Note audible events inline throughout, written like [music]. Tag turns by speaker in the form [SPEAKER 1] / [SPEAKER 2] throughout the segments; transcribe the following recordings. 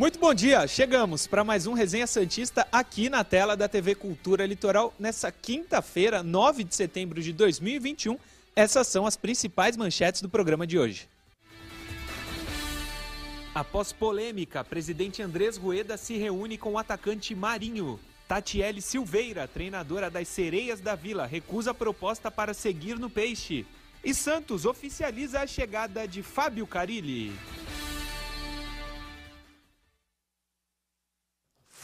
[SPEAKER 1] Muito bom dia, chegamos para mais um Resenha Santista aqui na tela da TV Cultura Litoral nessa quinta-feira, 9 de setembro de 2021. Essas são as principais manchetes do programa de hoje. Após polêmica, presidente Andrés Rueda se reúne com o atacante Marinho. Tatiele Silveira, treinadora das Sereias da Vila, recusa a proposta para seguir no Peixe. E Santos oficializa a chegada de Fábio Carilli.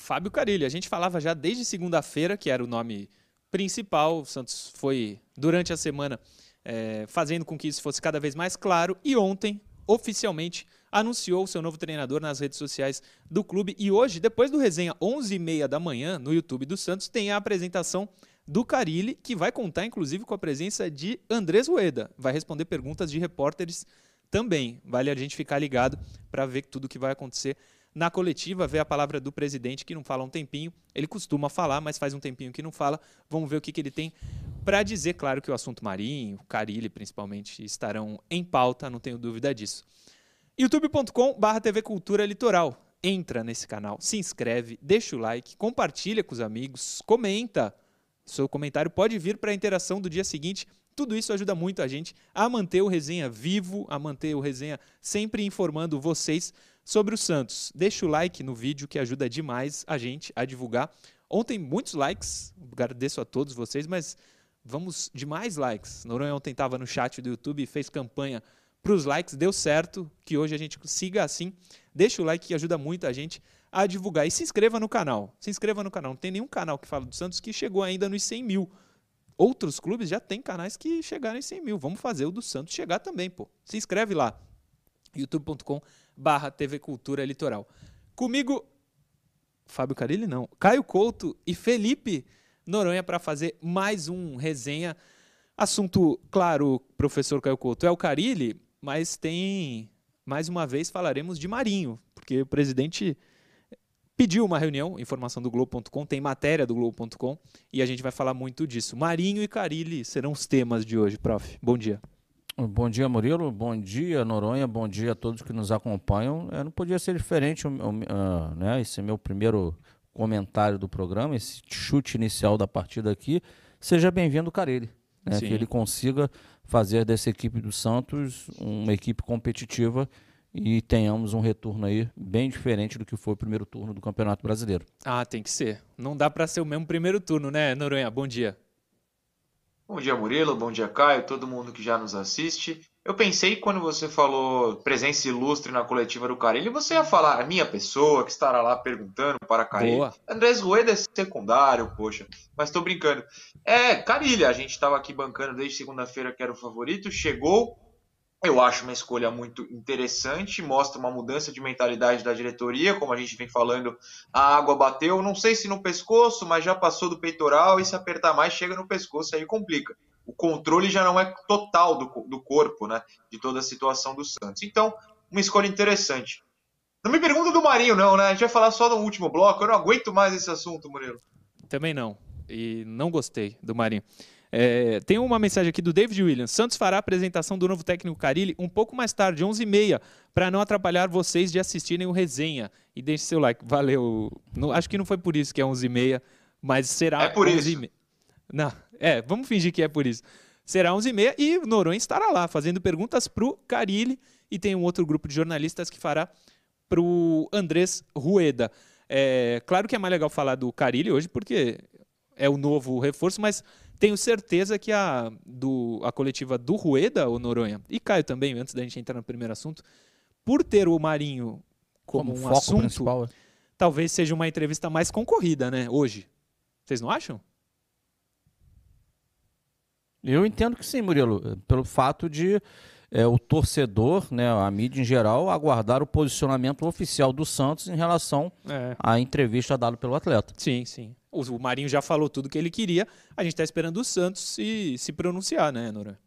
[SPEAKER 1] Fábio Carilli. A gente falava já desde segunda-feira, que era o nome principal. O Santos foi, durante a semana, é, fazendo com que isso fosse cada vez mais claro. E ontem, oficialmente, anunciou o seu novo treinador nas redes sociais do clube. E hoje, depois do resenha 11h30 da manhã, no YouTube do Santos, tem a apresentação do Carilli, que vai contar, inclusive, com a presença de Andrés Rueda. Vai responder perguntas de repórteres também. Vale a gente ficar ligado para ver tudo que vai acontecer na coletiva, ver a palavra do presidente, que não fala um tempinho. Ele costuma falar, mas faz um tempinho que não fala. Vamos ver o que, que ele tem para dizer. Claro que o assunto marinho, Carilli principalmente, estarão em pauta, não tenho dúvida disso. youtube.com.br TV Cultura Litoral. Entra nesse canal, se inscreve, deixa o like, compartilha com os amigos, comenta. Seu comentário pode vir para a interação do dia seguinte. Tudo isso ajuda muito a gente a manter o resenha vivo, a manter o resenha sempre informando vocês sobre o Santos. Deixa o like no vídeo que ajuda demais a gente a divulgar. Ontem muitos likes, agradeço a todos vocês, mas vamos de mais likes. Noronha ontem estava no chat do YouTube e fez campanha para os likes, deu certo, que hoje a gente siga assim. Deixa o like que ajuda muito a gente a divulgar. E se inscreva no canal. Se inscreva no canal. Não tem nenhum canal que fala do Santos que chegou ainda nos 100 mil. Outros clubes já têm canais que chegaram em 100 mil. Vamos fazer o do Santos chegar também, pô. Se inscreve lá. youtube.com barra TV Cultura Litoral. Comigo, Fábio Carilli não, Caio Couto e Felipe Noronha para fazer mais um resenha. Assunto, claro, professor Caio Couto, é o Carilli, mas tem, mais uma vez, falaremos de Marinho, porque o presidente pediu uma reunião, informação do Globo.com, tem matéria do Globo.com, e a gente vai falar muito disso. Marinho e Carilli serão os temas de hoje, prof. Bom dia.
[SPEAKER 2] Bom dia, Murilo. Bom dia, Noronha. Bom dia a todos que nos acompanham. É, não podia ser diferente, uh, né? Esse é meu primeiro comentário do programa, esse chute inicial da partida aqui. Seja bem-vindo, Carelli. Né? Que ele consiga fazer dessa equipe do Santos uma equipe competitiva e tenhamos um retorno aí bem diferente do que foi o primeiro turno do Campeonato Brasileiro.
[SPEAKER 1] Ah, tem que ser. Não dá para ser o mesmo primeiro turno, né, Noronha? Bom dia.
[SPEAKER 3] Bom dia, Murilo. Bom dia, Caio. Todo mundo que já nos assiste. Eu pensei quando você falou presença ilustre na coletiva do Carilli, você ia falar a minha pessoa que estará lá perguntando para Carilli. Boa. Andrés Rueda é secundário, poxa. Mas tô brincando. É, Carilli, a gente estava aqui bancando desde segunda-feira que era o favorito. Chegou, eu acho uma escolha muito interessante, mostra uma mudança de mentalidade da diretoria, como a gente vem falando, a água bateu, não sei se no pescoço, mas já passou do peitoral e se apertar mais chega no pescoço, aí complica. O controle já não é total do, do corpo, né, de toda a situação do Santos. Então, uma escolha interessante. Não me pergunta do Marinho não, né? A gente vai falar só no último bloco, eu não aguento mais esse assunto, Murilo.
[SPEAKER 1] Também não, e não gostei do Marinho. É, tem uma mensagem aqui do David Williams. Santos fará a apresentação do novo técnico Carilli um pouco mais tarde, 11h30, para não atrapalhar vocês de assistirem o resenha. E deixe seu like. Valeu. Não, acho que não foi por isso que é 11h30, mas será
[SPEAKER 3] É por 11 isso.
[SPEAKER 1] Não, é, vamos fingir que é por isso. Será 11h30 e o Noronha estará lá fazendo perguntas para o Carilli e tem um outro grupo de jornalistas que fará para o Andrés Rueda. É, claro que é mais legal falar do Carilli hoje porque é o novo reforço, mas tenho certeza que a, do, a coletiva do Rueda, o Noronha, e Caio também, antes da gente entrar no primeiro assunto, por ter o Marinho como, como um assunto, principal. É. talvez seja uma entrevista mais concorrida, né, hoje. Vocês não acham?
[SPEAKER 2] Eu entendo que sim, Murilo, pelo fato de é, o torcedor, né, a mídia em geral, aguardar o posicionamento oficial do Santos em relação é. à entrevista dada pelo atleta.
[SPEAKER 1] Sim, sim. O Marinho já falou tudo que ele queria. A gente está esperando o Santos se, se pronunciar, né, Nora?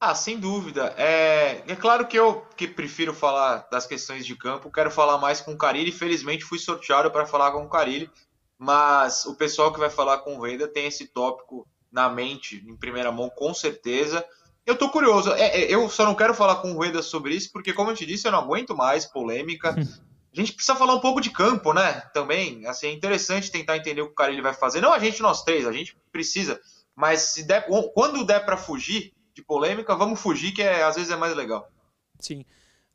[SPEAKER 3] Ah, sem dúvida. É, é claro que eu que prefiro falar das questões de campo, quero falar mais com o Carilli. Felizmente fui sorteado para falar com o Carilli, mas o pessoal que vai falar com o Veda tem esse tópico na mente, em primeira mão, com certeza. Eu tô curioso. É, é, eu só não quero falar com o Rueda sobre isso, porque, como eu te disse, eu não aguento mais polêmica. [laughs] A gente precisa falar um pouco de campo, né? Também, assim, é interessante tentar entender o que o cara ele vai fazer. Não a gente, nós três, a gente precisa. Mas se der, quando der para fugir de polêmica, vamos fugir, que é, às vezes é mais legal.
[SPEAKER 1] Sim.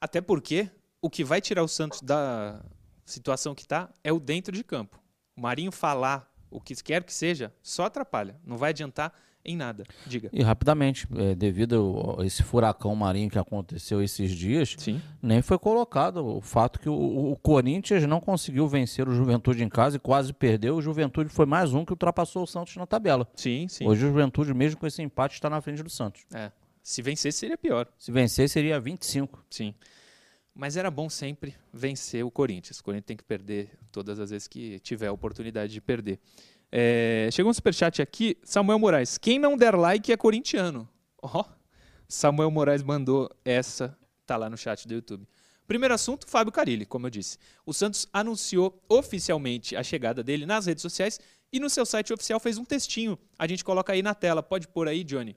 [SPEAKER 1] Até porque o que vai tirar o Santos da situação que está é o dentro de campo. O Marinho falar o que quer que seja só atrapalha. Não vai adiantar em nada. Diga.
[SPEAKER 2] E rapidamente, é, devido a esse furacão marinho que aconteceu esses dias, Sim. nem foi colocado o fato que o, o, Corinthians não conseguiu vencer o Juventude em casa e quase perdeu. O Juventude foi mais um que ultrapassou o Santos na tabela.
[SPEAKER 1] Sim, sim.
[SPEAKER 2] Hoje o Juventude, mesmo com esse empate, está na frente do Santos.
[SPEAKER 1] É. Se vencer, seria pior.
[SPEAKER 2] Se vencer, seria 25.
[SPEAKER 1] Sim. Mas era bom sempre vencer o Corinthians. O Corinthians tem que perder todas as vezes que tiver a oportunidade de perder. É, chegou um superchat aqui, Samuel Moraes. Quem não der like é corintiano. Ó, oh, Samuel Moraes mandou essa, tá lá no chat do YouTube. Primeiro assunto, Fábio Carilli, como eu disse. O Santos anunciou oficialmente a chegada dele nas redes sociais e no seu site oficial fez um textinho. A gente coloca aí na tela, pode pôr aí, Johnny.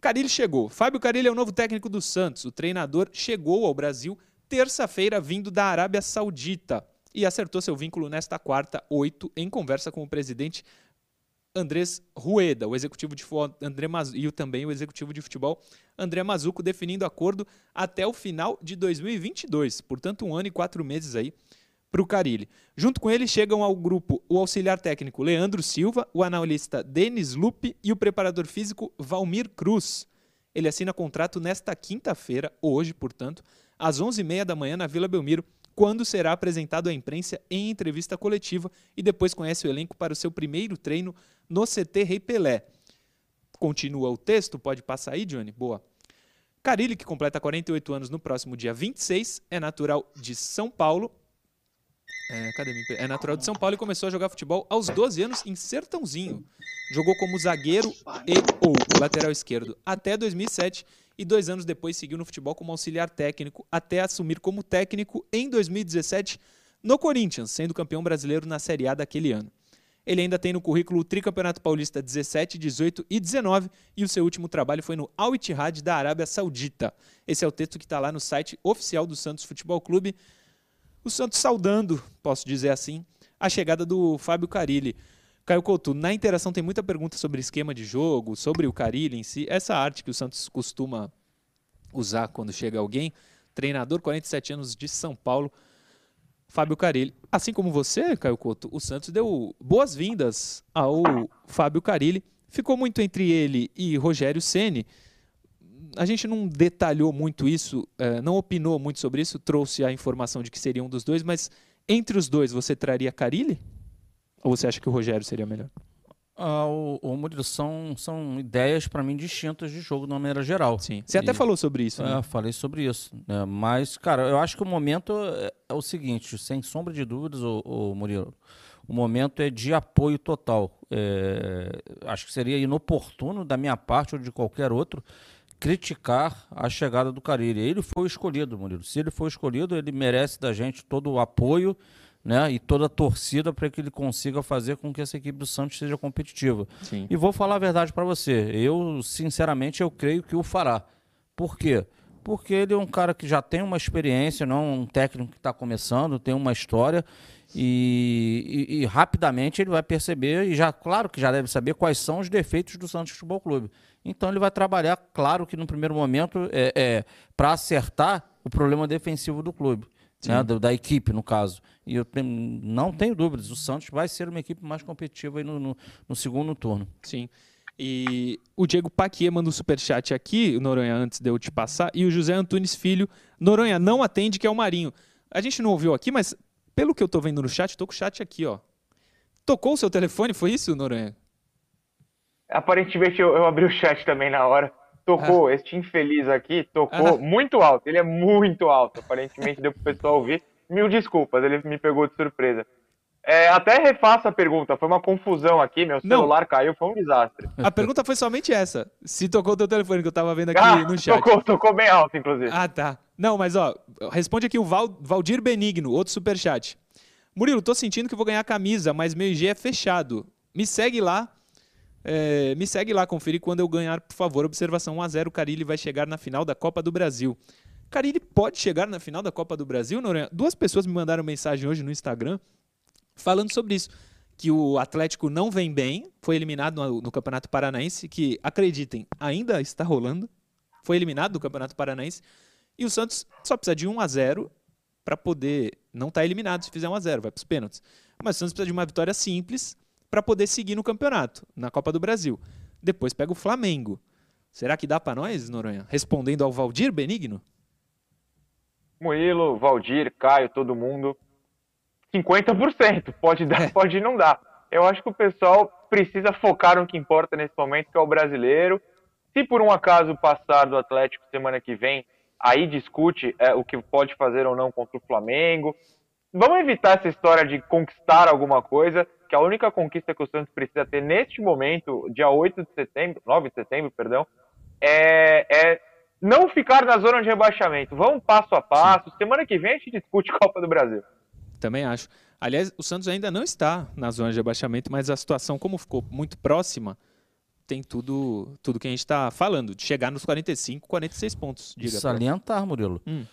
[SPEAKER 1] Carilli chegou. Fábio Carilli é o novo técnico do Santos. O treinador chegou ao Brasil terça-feira vindo da Arábia Saudita e acertou seu vínculo nesta quarta, 8, em conversa com o presidente Andrés Rueda, o executivo de André Maz... e também o executivo de futebol André Mazuco, definindo acordo até o final de 2022, portanto um ano e quatro meses aí para o Carilli. Junto com ele chegam ao grupo o auxiliar técnico Leandro Silva, o analista Denis Lupe e o preparador físico Valmir Cruz. Ele assina contrato nesta quinta-feira, hoje, portanto, às 11h30 da manhã na Vila Belmiro, quando será apresentado à imprensa em entrevista coletiva e depois conhece o elenco para o seu primeiro treino no CT Rei Pelé. Continua o texto, pode passar aí, Johnny? Boa. Carilli, que completa 48 anos no próximo dia 26, é natural de São Paulo. É, cadê É natural de São Paulo e começou a jogar futebol aos 12 anos em Sertãozinho. Jogou como zagueiro e ou lateral esquerdo até 2007 e dois anos depois seguiu no futebol como auxiliar técnico, até assumir como técnico em 2017 no Corinthians, sendo campeão brasileiro na Série A daquele ano. Ele ainda tem no currículo o Tricampeonato Paulista 17, 18 e 19 e o seu último trabalho foi no Al Ittihad da Arábia Saudita. Esse é o texto que está lá no site oficial do Santos Futebol Clube. O Santos saudando, posso dizer assim, a chegada do Fábio Carilli. Caio Couto, na interação tem muita pergunta sobre esquema de jogo, sobre o Carilli em si, essa arte que o Santos costuma usar quando chega alguém. Treinador, 47 anos de São Paulo, Fábio Carilli. Assim como você, Caio Couto, o Santos deu boas-vindas ao Fábio Carilli. Ficou muito entre ele e Rogério Ceni. A gente não detalhou muito isso, eh, não opinou muito sobre isso, trouxe a informação de que seria um dos dois, mas entre os dois você traria Carilli? Ou você acha que o Rogério seria melhor?
[SPEAKER 2] Ah, o, o Murilo, são, são ideias para mim distintas de jogo de uma maneira geral.
[SPEAKER 1] Sim. Você e, até falou sobre isso, né?
[SPEAKER 2] É, falei sobre isso. Né? Mas, cara, eu acho que o momento é, é o seguinte, sem sombra de dúvidas, o, o Murilo, o momento é de apoio total. É, acho que seria inoportuno da minha parte ou de qualquer outro criticar a chegada do Carilli. Ele foi escolhido, Murilo. Se ele foi escolhido, ele merece da gente todo o apoio né, e toda a torcida para que ele consiga fazer com que essa equipe do Santos seja competitiva. Sim. E vou falar a verdade para você, eu sinceramente eu creio que o fará. Por quê? Porque ele é um cara que já tem uma experiência, não um técnico que está começando, tem uma história e, e, e, rapidamente ele vai perceber e já, claro que já deve saber quais são os defeitos do Santos Futebol Clube. Então ele vai trabalhar, claro que no primeiro momento é, é para acertar o problema defensivo do clube né, da, da, equipe, no caso. E eu tenho, não tenho dúvidas, o Santos vai ser uma equipe mais competitiva no, no, no, segundo turno.
[SPEAKER 1] Sim. E o Diego Paquier manda um superchat aqui, Noronha, antes de eu te passar, e o José Antunes Filho, Noronha, não atende, que é o Marinho. A gente não ouviu aqui, mas pelo que eu estou vendo no chat, estou com o chat aqui, ó. Tocou o seu telefone, foi isso, Noronha?
[SPEAKER 4] Aparentemente eu, eu abri o chat também na hora tocou, ah. este infeliz aqui tocou ah. muito alto. Ele é muito alto. Aparentemente deu pro pessoal ouvir. Mil desculpas, ele me pegou de surpresa. É, até refaço a pergunta, foi uma confusão aqui, meu celular Não. caiu, foi um desastre.
[SPEAKER 1] A pergunta foi somente essa. Se tocou o teu telefone, que eu tava vendo aqui ah, no chat.
[SPEAKER 4] Tocou, tocou bem alto, inclusive.
[SPEAKER 1] Ah, tá. Não, mas ó, responde aqui o Val, Valdir Benigno, outro superchat. Murilo, tô sentindo que vou ganhar camisa, mas meu IG é fechado. Me segue lá, é, me segue lá, conferir quando eu ganhar, por favor. Observação 1x0, o Carilli vai chegar na final da Copa do Brasil. Carilli pode chegar na final da Copa do Brasil, Noronha? Duas pessoas me mandaram mensagem hoje no Instagram falando sobre isso. Que o Atlético não vem bem, foi eliminado no, no Campeonato Paranaense, que, acreditem, ainda está rolando. Foi eliminado do Campeonato Paranaense. E o Santos só precisa de 1 a 0 para poder. Não estar tá eliminado se fizer 1 a 0 vai para os pênaltis. Mas o Santos precisa de uma vitória simples para poder seguir no campeonato, na Copa do Brasil. Depois pega o Flamengo. Será que dá para nós, Noronha? Respondendo ao Valdir Benigno?
[SPEAKER 4] Murilo, Valdir, Caio, todo mundo. 50%. Pode dar, é. pode não dar. Eu acho que o pessoal precisa focar no que importa nesse momento, que é o brasileiro. Se por um acaso passar do Atlético semana que vem, aí discute é, o que pode fazer ou não contra o Flamengo. Vamos evitar essa história de conquistar alguma coisa, que a única conquista que o Santos precisa ter neste momento, dia 8 de setembro, 9 de setembro, perdão, é, é não ficar na zona de rebaixamento. Vamos passo a passo. Sim. Semana que vem a gente discute Copa do Brasil.
[SPEAKER 1] Também acho. Aliás, o Santos ainda não está na zona de rebaixamento, mas a situação, como ficou muito próxima, tem tudo, tudo que a gente está falando, de chegar nos 45, 46 pontos.
[SPEAKER 2] Diga Salientar, Murilo. Hum.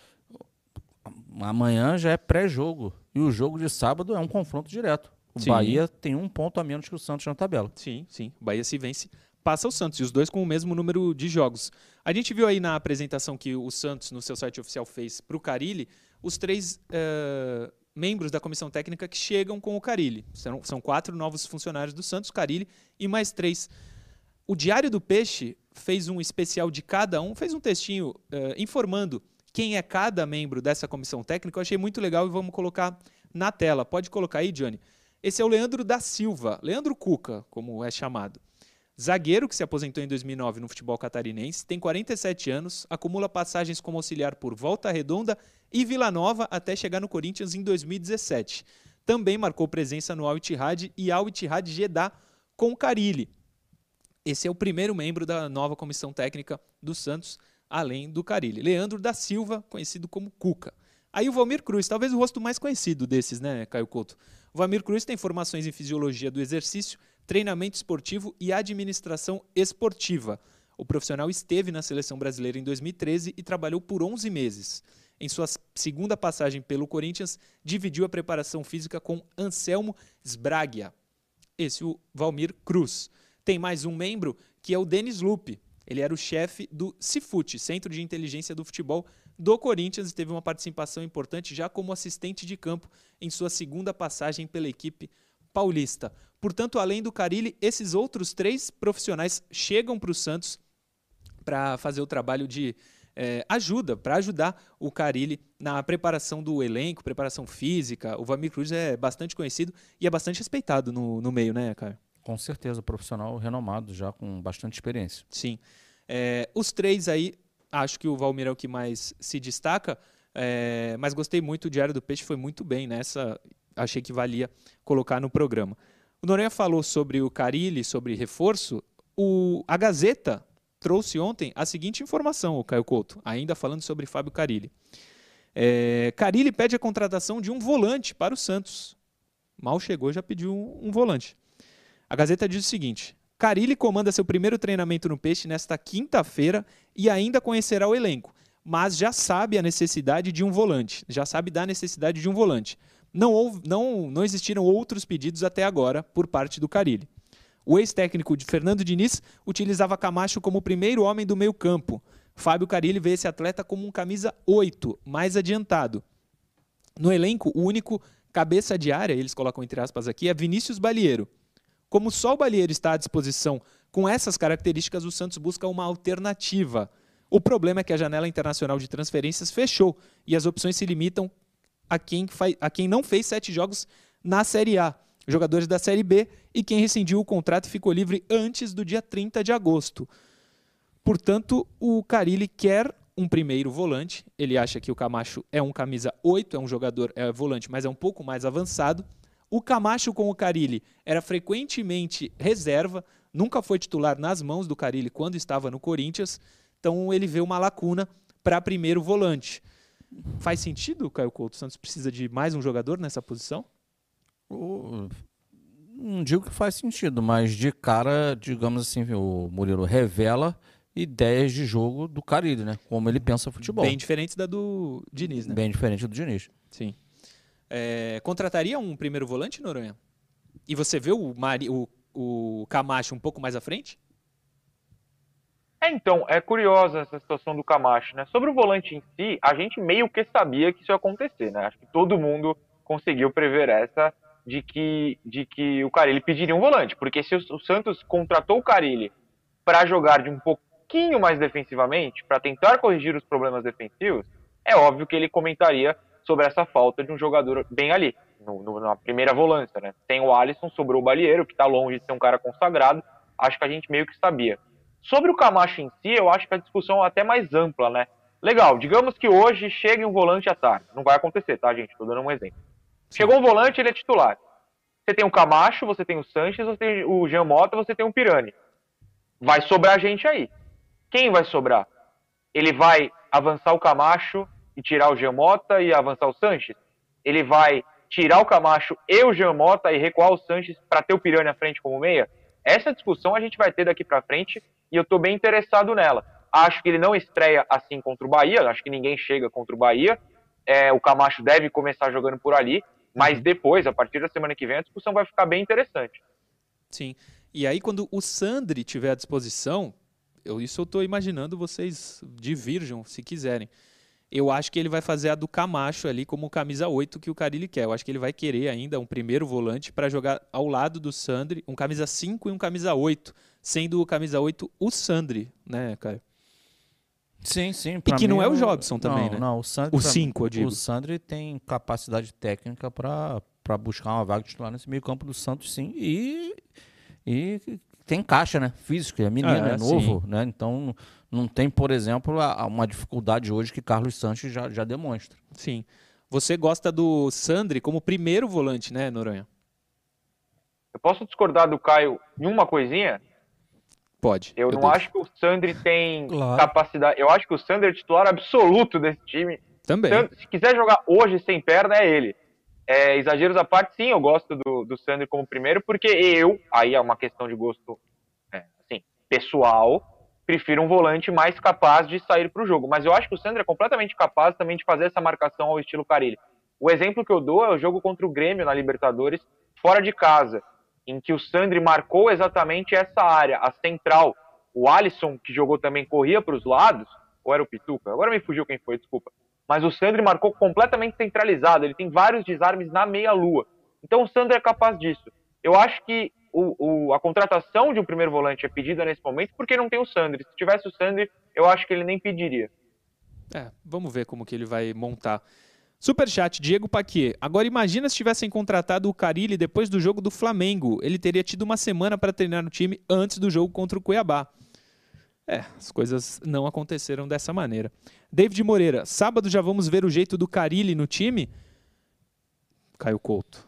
[SPEAKER 2] Amanhã já é pré-jogo. E o jogo de sábado é um confronto direto. O sim. Bahia tem um ponto a menos que o Santos na tabela.
[SPEAKER 1] Sim, sim. O Bahia se vence, passa o Santos. E os dois com o mesmo número de jogos. A gente viu aí na apresentação que o Santos, no seu site oficial, fez para o Carilli, os três uh, membros da comissão técnica que chegam com o Carilli. São, são quatro novos funcionários do Santos, Carilli e mais três o Diário do Peixe fez um especial de cada um, fez um textinho uh, informando quem é cada membro dessa comissão técnica. Eu achei muito legal e vamos colocar na tela. Pode colocar aí, Johnny. Esse é o Leandro da Silva, Leandro Cuca, como é chamado. Zagueiro que se aposentou em 2009 no futebol catarinense, tem 47 anos, acumula passagens como auxiliar por Volta Redonda e Vila Nova até chegar no Corinthians em 2017. Também marcou presença no Al Ittihad e Al Ittihad Jeddah com Carilli. Esse é o primeiro membro da nova comissão técnica do Santos, além do Carilli. Leandro da Silva, conhecido como Cuca. Aí o Valmir Cruz, talvez o rosto mais conhecido desses, né, Caio Couto? O Valmir Cruz tem formações em fisiologia do exercício, treinamento esportivo e administração esportiva. O profissional esteve na seleção brasileira em 2013 e trabalhou por 11 meses. Em sua segunda passagem pelo Corinthians, dividiu a preparação física com Anselmo Sbragia. Esse o Valmir Cruz. Tem mais um membro que é o Denis Lupe. Ele era o chefe do Cifute, Centro de Inteligência do Futebol do Corinthians, e teve uma participação importante já como assistente de campo em sua segunda passagem pela equipe paulista. Portanto, além do Carilli, esses outros três profissionais chegam para o Santos para fazer o trabalho de é, ajuda, para ajudar o Carilli na preparação do elenco, preparação física. O Vamir Cruz é bastante conhecido e é bastante respeitado no, no meio, né, Caio?
[SPEAKER 2] Com certeza, profissional renomado, já com bastante experiência.
[SPEAKER 1] Sim. É, os três aí, acho que o Valmir é o que mais se destaca, é, mas gostei muito, o Diário do Peixe foi muito bem nessa, achei que valia colocar no programa. O Noronha falou sobre o Carilli, sobre reforço, o, a Gazeta trouxe ontem a seguinte informação, o Caio Couto, ainda falando sobre Fábio Carilli. É, Carilli pede a contratação de um volante para o Santos. Mal chegou, já pediu um, um volante. A Gazeta diz o seguinte: Carilli comanda seu primeiro treinamento no Peixe nesta quinta-feira e ainda conhecerá o elenco, mas já sabe a necessidade de um volante, já sabe da necessidade de um volante. Não, houve, não, não existiram outros pedidos até agora por parte do Carilli. O ex-técnico de Fernando Diniz utilizava Camacho como primeiro homem do meio-campo. Fábio Carilli vê esse atleta como um camisa 8, mais adiantado. No elenco, o único cabeça de área, eles colocam entre aspas aqui, é Vinícius Balieiro. Como só o Balieiro está à disposição com essas características, o Santos busca uma alternativa. O problema é que a janela internacional de transferências fechou e as opções se limitam a quem, a quem não fez sete jogos na Série A, jogadores da Série B e quem rescindiu o contrato ficou livre antes do dia 30 de agosto. Portanto, o Carilli quer um primeiro volante. Ele acha que o Camacho é um camisa 8, é um jogador é volante, mas é um pouco mais avançado. O Camacho com o Carilli era frequentemente reserva, nunca foi titular nas mãos do Carilli quando estava no Corinthians, então ele vê uma lacuna para primeiro volante. Faz sentido, Caio Couto? O Santos precisa de mais um jogador nessa posição?
[SPEAKER 2] não digo que faz sentido, mas de cara, digamos assim, o Murilo revela ideias de jogo do Carilli, né? Como ele pensa futebol.
[SPEAKER 1] Bem diferentes da do Diniz, né?
[SPEAKER 2] Bem diferente do Diniz.
[SPEAKER 1] Sim. É, contrataria um primeiro volante, Noronha? E você vê o, Mari, o, o Camacho um pouco mais à frente?
[SPEAKER 4] É, então, é curiosa essa situação do Camacho, né? Sobre o volante em si, a gente meio que sabia que isso ia acontecer, né? Acho que todo mundo conseguiu prever essa de que, de que o Carilli pediria um volante, porque se o Santos contratou o Carilli para jogar de um pouquinho mais defensivamente, para tentar corrigir os problemas defensivos, é óbvio que ele comentaria sobre essa falta de um jogador bem ali, no, no, na primeira volância, né? Tem o Alisson, sobrou o Balieiro, que está longe de ser um cara consagrado, acho que a gente meio que sabia. Sobre o Camacho em si, eu acho que a discussão é até mais ampla, né? Legal, digamos que hoje chegue um volante à tarde. Não vai acontecer, tá, gente? Estou dando um exemplo. Chegou um volante, ele é titular. Você tem o Camacho, você tem o Sanches, você tem o Jean Mota, você tem o Pirani. Vai sobrar gente aí. Quem vai sobrar? Ele vai avançar o Camacho e tirar o Jean Mota e avançar o Sanches? Ele vai tirar o Camacho e o Jean Mota e recuar o Sanches para ter o Pirani à frente como meia? Essa discussão a gente vai ter daqui para frente e eu estou bem interessado nela. Acho que ele não estreia assim contra o Bahia, acho que ninguém chega contra o Bahia. É, o Camacho deve começar jogando por ali, mas uhum. depois, a partir da semana que vem, a discussão vai ficar bem interessante.
[SPEAKER 1] Sim. E aí, quando o Sandri tiver à disposição, eu, isso eu estou imaginando vocês divirjam, se quiserem. Eu acho que ele vai fazer a do Camacho ali como camisa 8 que o Carilli quer. Eu acho que ele vai querer ainda um primeiro volante para jogar ao lado do Sandri, um camisa 5 e um camisa 8, sendo o camisa 8 o Sandri, né, cara?
[SPEAKER 2] Sim, sim.
[SPEAKER 1] E que não é o Jobson também,
[SPEAKER 2] não,
[SPEAKER 1] né?
[SPEAKER 2] Não, o Sandri.
[SPEAKER 1] O 5, eu digo.
[SPEAKER 2] O Sandri tem capacidade técnica para buscar uma vaga titular nesse meio-campo do Santos, sim. E, e tem caixa, né? Físico, é menino, é, é novo, sim. né? Então não tem, por exemplo, uma dificuldade hoje que Carlos Santos já, já demonstra.
[SPEAKER 1] Sim. Você gosta do Sandri como primeiro volante, né, Noronha?
[SPEAKER 4] Eu posso discordar do Caio em uma coisinha?
[SPEAKER 1] Pode.
[SPEAKER 4] Eu, eu não deixo. acho que o Sandri tem [laughs] claro. capacidade. Eu acho que o Sandri é titular absoluto desse time.
[SPEAKER 1] Também.
[SPEAKER 4] Se quiser jogar hoje sem perna, é ele. É, exageros à parte, sim, eu gosto do, do Sandri como primeiro, porque eu, aí é uma questão de gosto é, assim, pessoal, prefiro um volante mais capaz de sair para o jogo. Mas eu acho que o Sandri é completamente capaz também de fazer essa marcação ao estilo Carilli. O exemplo que eu dou é o jogo contra o Grêmio na Libertadores, fora de casa em que o Sandri marcou exatamente essa área, a central. O Alisson, que jogou também, corria para os lados, ou era o Pituca? Agora me fugiu quem foi, desculpa. Mas o Sandri marcou completamente centralizado, ele tem vários desarmes na meia-lua. Então o Sandri é capaz disso. Eu acho que o, o, a contratação de um primeiro volante é pedida nesse momento porque não tem o Sandri. Se tivesse o Sandri, eu acho que ele nem pediria.
[SPEAKER 1] É, vamos ver como que ele vai montar. Superchat, Diego Paquier. Agora imagina se tivessem contratado o Carilli depois do jogo do Flamengo. Ele teria tido uma semana para treinar no time antes do jogo contra o Cuiabá. É, as coisas não aconteceram dessa maneira. David Moreira, sábado já vamos ver o jeito do Carilli no time? Caio Couto.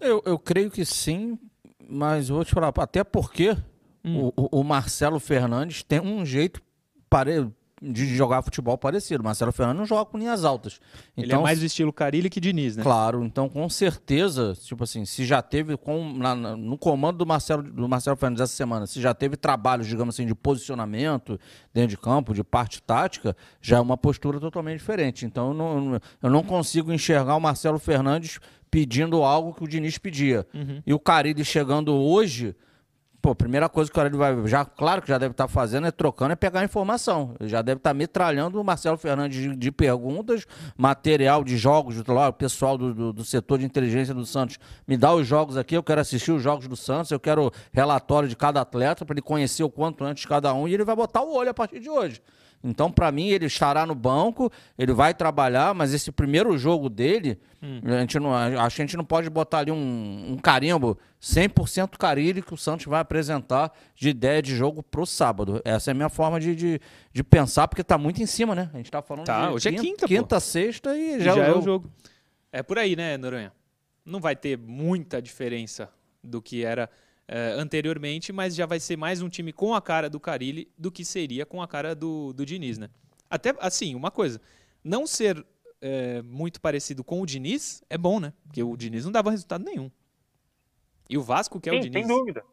[SPEAKER 2] Eu, eu creio que sim, mas vou te falar, até porque hum. o, o Marcelo Fernandes tem um jeito pare, de jogar futebol parecido. Marcelo Fernandes não joga com linhas altas.
[SPEAKER 1] Então, Ele é então, mais do estilo Carilli que Diniz, né?
[SPEAKER 2] Claro, então com certeza, tipo assim, se já teve com, na, no comando do Marcelo, do Marcelo Fernandes essa semana, se já teve trabalhos, digamos assim, de posicionamento dentro de campo, de parte tática, já é uma postura totalmente diferente. Então eu não, eu não consigo enxergar o Marcelo Fernandes pedindo algo que o Diniz pedia. Uhum. E o Carilli chegando hoje Pô, a primeira coisa que o cara vai. Já, claro que já deve estar tá fazendo é trocando, é pegar informação. Já deve estar tá metralhando o Marcelo Fernandes de, de, perguntas, material de jogos, lá, o pessoal do, do, do, setor de inteligência do Santos. Me dá os jogos aqui, eu quero assistir os jogos do Santos, eu quero relatório de cada atleta para ele conhecer o quanto antes cada um e ele vai botar o olho a partir de hoje. Então, para mim, ele estará no banco, ele vai trabalhar, mas esse primeiro jogo dele, hum. a gente não, acho que a gente não pode botar ali um, um carimbo 100% carilho que o Santos vai apresentar de ideia de jogo pro sábado. Essa é a minha forma de, de, de pensar, porque tá muito em cima, né? A gente tá falando
[SPEAKER 1] tá,
[SPEAKER 2] de
[SPEAKER 1] hoje
[SPEAKER 2] quinta,
[SPEAKER 1] é quinta,
[SPEAKER 2] quinta sexta e já,
[SPEAKER 1] já
[SPEAKER 2] é,
[SPEAKER 1] o é o jogo. É por aí, né, Noronha? Não vai ter muita diferença do que era uh, anteriormente, mas já vai ser mais um time com a cara do Carilli do que seria com a cara do, do Diniz, né? Até, assim, uma coisa, não ser uh, muito parecido com o Diniz é bom, né? Porque o Diniz não dava resultado nenhum. E o Vasco que é
[SPEAKER 4] sim,
[SPEAKER 1] o Diniz.
[SPEAKER 4] Sem dúvida.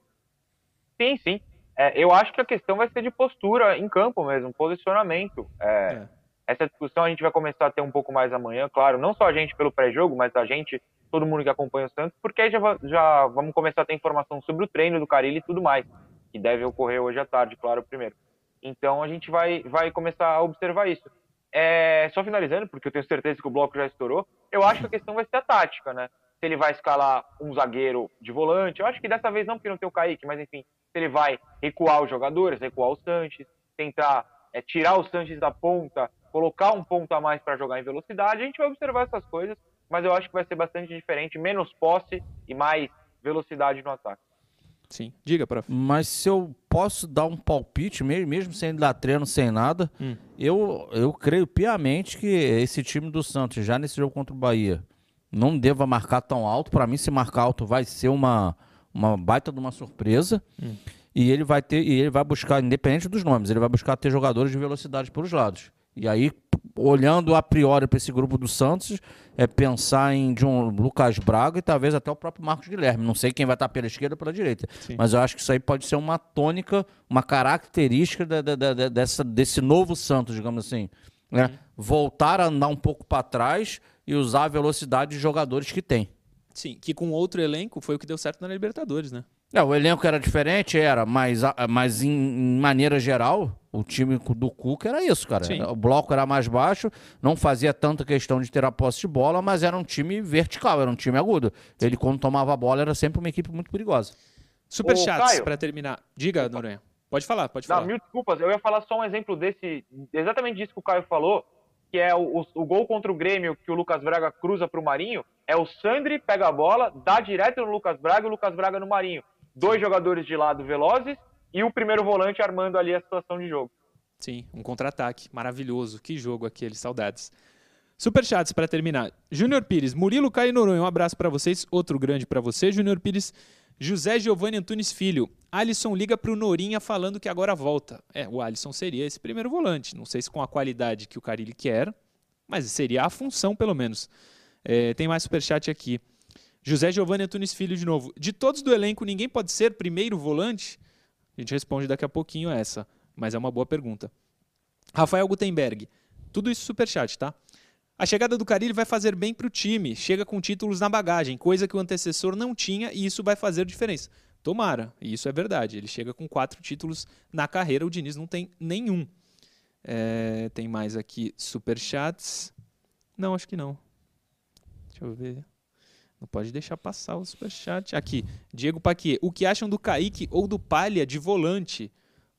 [SPEAKER 4] Sim, sim. É, eu acho que a questão vai ser de postura em campo mesmo, posicionamento. É, é. Essa discussão a gente vai começar a ter um pouco mais amanhã, claro, não só a gente pelo pré-jogo, mas a gente, todo mundo que acompanha o Santos, porque aí já, já vamos começar a ter informação sobre o treino do Carilli e tudo mais, que deve ocorrer hoje à tarde, claro, primeiro. Então a gente vai, vai começar a observar isso. É, só finalizando, porque eu tenho certeza que o bloco já estourou, eu acho que a questão vai ser a tática, né? Se ele vai escalar um zagueiro de volante, eu acho que dessa vez não, porque não tem o Kaique, mas enfim, se ele vai recuar os jogadores, recuar o Sanches, tentar é, tirar o Sanches da ponta colocar um ponto a mais para jogar em velocidade, a gente vai observar essas coisas, mas eu acho que vai ser bastante diferente, menos posse e mais velocidade no ataque.
[SPEAKER 1] Sim, diga, prof.
[SPEAKER 2] Mas se eu posso dar um palpite, mesmo, mesmo sem dar treino, sem nada, hum. eu, eu creio piamente que esse time do Santos, já nesse jogo contra o Bahia, não deva marcar tão alto. Para mim, se marcar alto, vai ser uma, uma baita de uma surpresa. Hum. E ele vai ter, e ele vai buscar, independente dos nomes, ele vai buscar ter jogadores de velocidade pelos lados. E aí, olhando a priori para esse grupo do Santos, é pensar em John Lucas Braga e talvez até o próprio Marcos Guilherme. Não sei quem vai estar pela esquerda ou pela direita. Sim. Mas eu acho que isso aí pode ser uma tônica, uma característica da, da, da, dessa, desse novo Santos, digamos assim. Né? Uhum. Voltar a andar um pouco para trás e usar a velocidade de jogadores que tem.
[SPEAKER 1] Sim, que com outro elenco foi o que deu certo na Libertadores, né?
[SPEAKER 2] É, o elenco era diferente, era, mas, mas em, em maneira geral, o time do Cuca era isso, cara. Sim. O bloco era mais baixo, não fazia tanta questão de ter a posse de bola, mas era um time vertical, era um time agudo. Ele, quando tomava a bola, era sempre uma equipe muito perigosa.
[SPEAKER 1] Superchats, para terminar. Diga, Noronha. Pode falar, pode falar.
[SPEAKER 4] Não, mil desculpas, eu ia falar só um exemplo desse, exatamente disso que o Caio falou, que é o, o, o gol contra o Grêmio que o Lucas Braga cruza para o Marinho, é o Sandri pega a bola, dá direto no Lucas Braga e o Lucas Braga no Marinho dois jogadores de lado velozes e o primeiro volante armando ali a situação de jogo.
[SPEAKER 1] Sim, um contra-ataque maravilhoso. Que jogo aquele, saudades. Superchats para terminar. Júnior Pires, Murilo Caio Noronha, um abraço para vocês. Outro grande para você, Júnior Pires. José Giovanni Antunes Filho. Alisson liga para o Norinha falando que agora volta. É, o Alisson seria esse primeiro volante. Não sei se com a qualidade que o Carilli quer, mas seria a função, pelo menos. É, tem mais superchat aqui. José Giovanni Antunes Filho de novo. De todos do elenco, ninguém pode ser primeiro volante? A gente responde daqui a pouquinho essa, mas é uma boa pergunta. Rafael Gutenberg. Tudo isso superchat, tá? A chegada do Carilli vai fazer bem para o time. Chega com títulos na bagagem, coisa que o antecessor não tinha e isso vai fazer diferença. Tomara, e isso é verdade. Ele chega com quatro títulos na carreira, o Diniz não tem nenhum. É, tem mais aqui superchats. Não, acho que não. Deixa eu ver. Não pode deixar passar o superchat. Aqui, Diego Paquier. O que acham do Kaique ou do Palha de volante?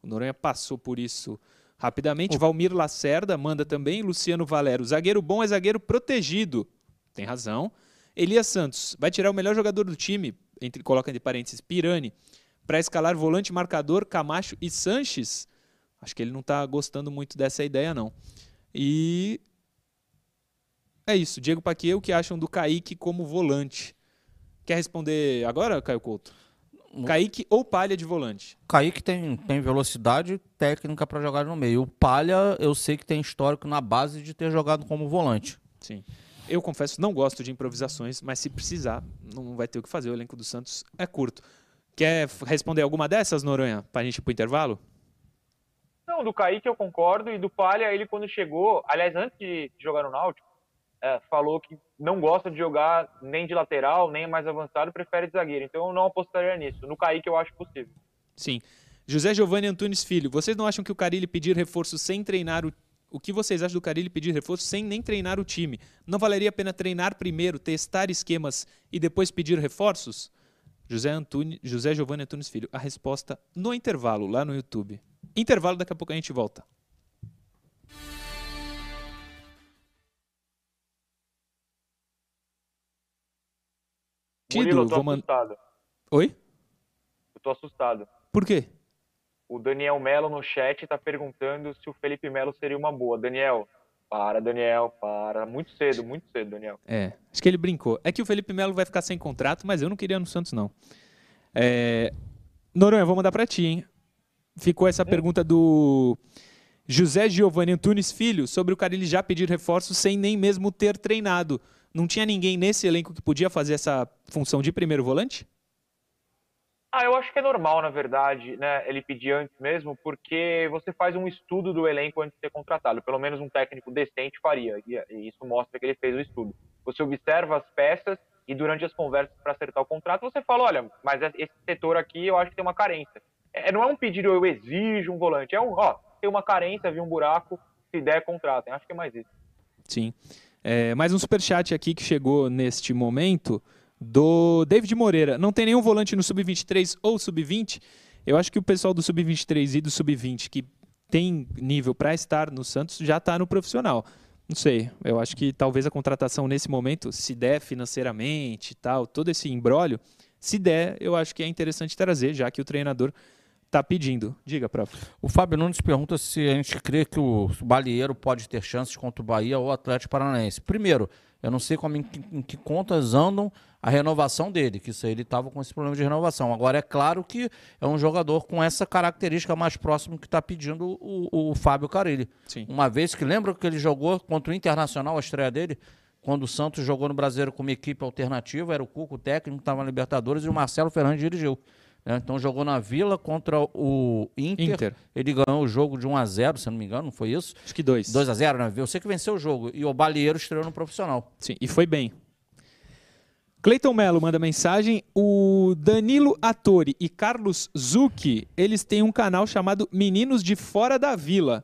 [SPEAKER 1] O Noronha passou por isso rapidamente. Oh. Valmir Lacerda manda também. Luciano Valero. Zagueiro bom é zagueiro protegido. Tem razão. Elias Santos. Vai tirar o melhor jogador do time, entre, coloca entre parênteses, Pirani, para escalar volante, marcador, Camacho e Sanches. Acho que ele não está gostando muito dessa ideia, não. E é isso. Diego Paquier, o que acham do Kaique como volante? Quer responder agora, Caio Couto? Kaique ou Palha de volante?
[SPEAKER 2] Kaique tem, tem velocidade técnica para jogar no meio. O Palha, eu sei que tem histórico na base de ter jogado como volante.
[SPEAKER 1] Sim. Eu confesso, não gosto de improvisações, mas se precisar, não vai ter o que fazer. O elenco do Santos é curto. Quer responder alguma dessas, Noronha, para a gente ir para o intervalo?
[SPEAKER 4] Não, do Kaique eu concordo. E do Palha, ele quando chegou, aliás, antes de jogar no Náutico, é, falou que não gosta de jogar nem de lateral, nem mais avançado, prefere de zagueiro. Então eu não apostaria nisso. No Kaique eu acho possível.
[SPEAKER 1] Sim. José Giovanni Antunes Filho, vocês não acham que o Carilli pedir reforço sem treinar o o que vocês acham do Carilli pedir reforço sem nem treinar o time? Não valeria a pena treinar primeiro, testar esquemas e depois pedir reforços? José, Antunes, José Giovanni Antunes Filho. A resposta no intervalo, lá no YouTube. Intervalo, daqui a pouco a gente volta.
[SPEAKER 4] Murilo, eu tô vou assustado.
[SPEAKER 1] Oi?
[SPEAKER 4] Eu tô assustado.
[SPEAKER 1] Por quê?
[SPEAKER 4] O Daniel Melo no chat tá perguntando se o Felipe Melo seria uma boa. Daniel, para, Daniel, para. Muito cedo, muito cedo, Daniel.
[SPEAKER 1] É, acho que ele brincou. É que o Felipe Melo vai ficar sem contrato, mas eu não queria no Santos, não. É... Noronha, vou mandar para ti, hein? Ficou essa hum. pergunta do José Giovanni Antunes Filho sobre o cara ele já pedir reforço sem nem mesmo ter treinado. Não tinha ninguém nesse elenco que podia fazer essa função de primeiro volante?
[SPEAKER 4] Ah, eu acho que é normal, na verdade, né, ele pedir antes mesmo, porque você faz um estudo do elenco antes de ser contratado. Pelo menos um técnico decente faria, e isso mostra que ele fez o estudo. Você observa as peças e durante as conversas para acertar o contrato, você fala, olha, mas esse setor aqui eu acho que tem uma carência. É, não é um pedido, eu exijo um volante, é um, ó, tem uma carência, vi um buraco, se der, contratem. Acho que é mais isso.
[SPEAKER 1] Sim. É, mais um superchat aqui que chegou neste momento do David Moreira. Não tem nenhum volante no sub-23 ou sub-20? Eu acho que o pessoal do sub-23 e do sub-20 que tem nível para estar no Santos já está no profissional. Não sei, eu acho que talvez a contratação nesse momento, se der financeiramente e tal, todo esse embrólio, se der, eu acho que é interessante trazer, já que o treinador está pedindo. Diga, prof.
[SPEAKER 2] O Fábio Nunes pergunta se a gente crê que o Balieiro pode ter chances contra o Bahia ou o Atlético Paranaense. Primeiro, eu não sei como, em, que, em que contas andam a renovação dele, que isso aí ele estava com esse problema de renovação. Agora, é claro que é um jogador com essa característica mais próximo que está pedindo o, o Fábio Carilli. Sim. Uma vez que lembra que ele jogou contra o Internacional, a estreia dele, quando o Santos jogou no Brasileiro com uma equipe alternativa, era o Cuco, o técnico, estava na Libertadores, e o Marcelo Fernandes dirigiu. Né? Então jogou na Vila contra o Inter. Inter. Ele ganhou o jogo de 1 a 0 se não me engano, não foi isso?
[SPEAKER 1] Acho que 2.
[SPEAKER 2] 2 a 0 né? Eu sei que venceu o jogo. E o Balieiro estreou no profissional.
[SPEAKER 1] Sim, e foi bem. Cleiton Melo manda mensagem. O Danilo Atori e Carlos Zucchi, eles têm um canal chamado Meninos de Fora da Vila.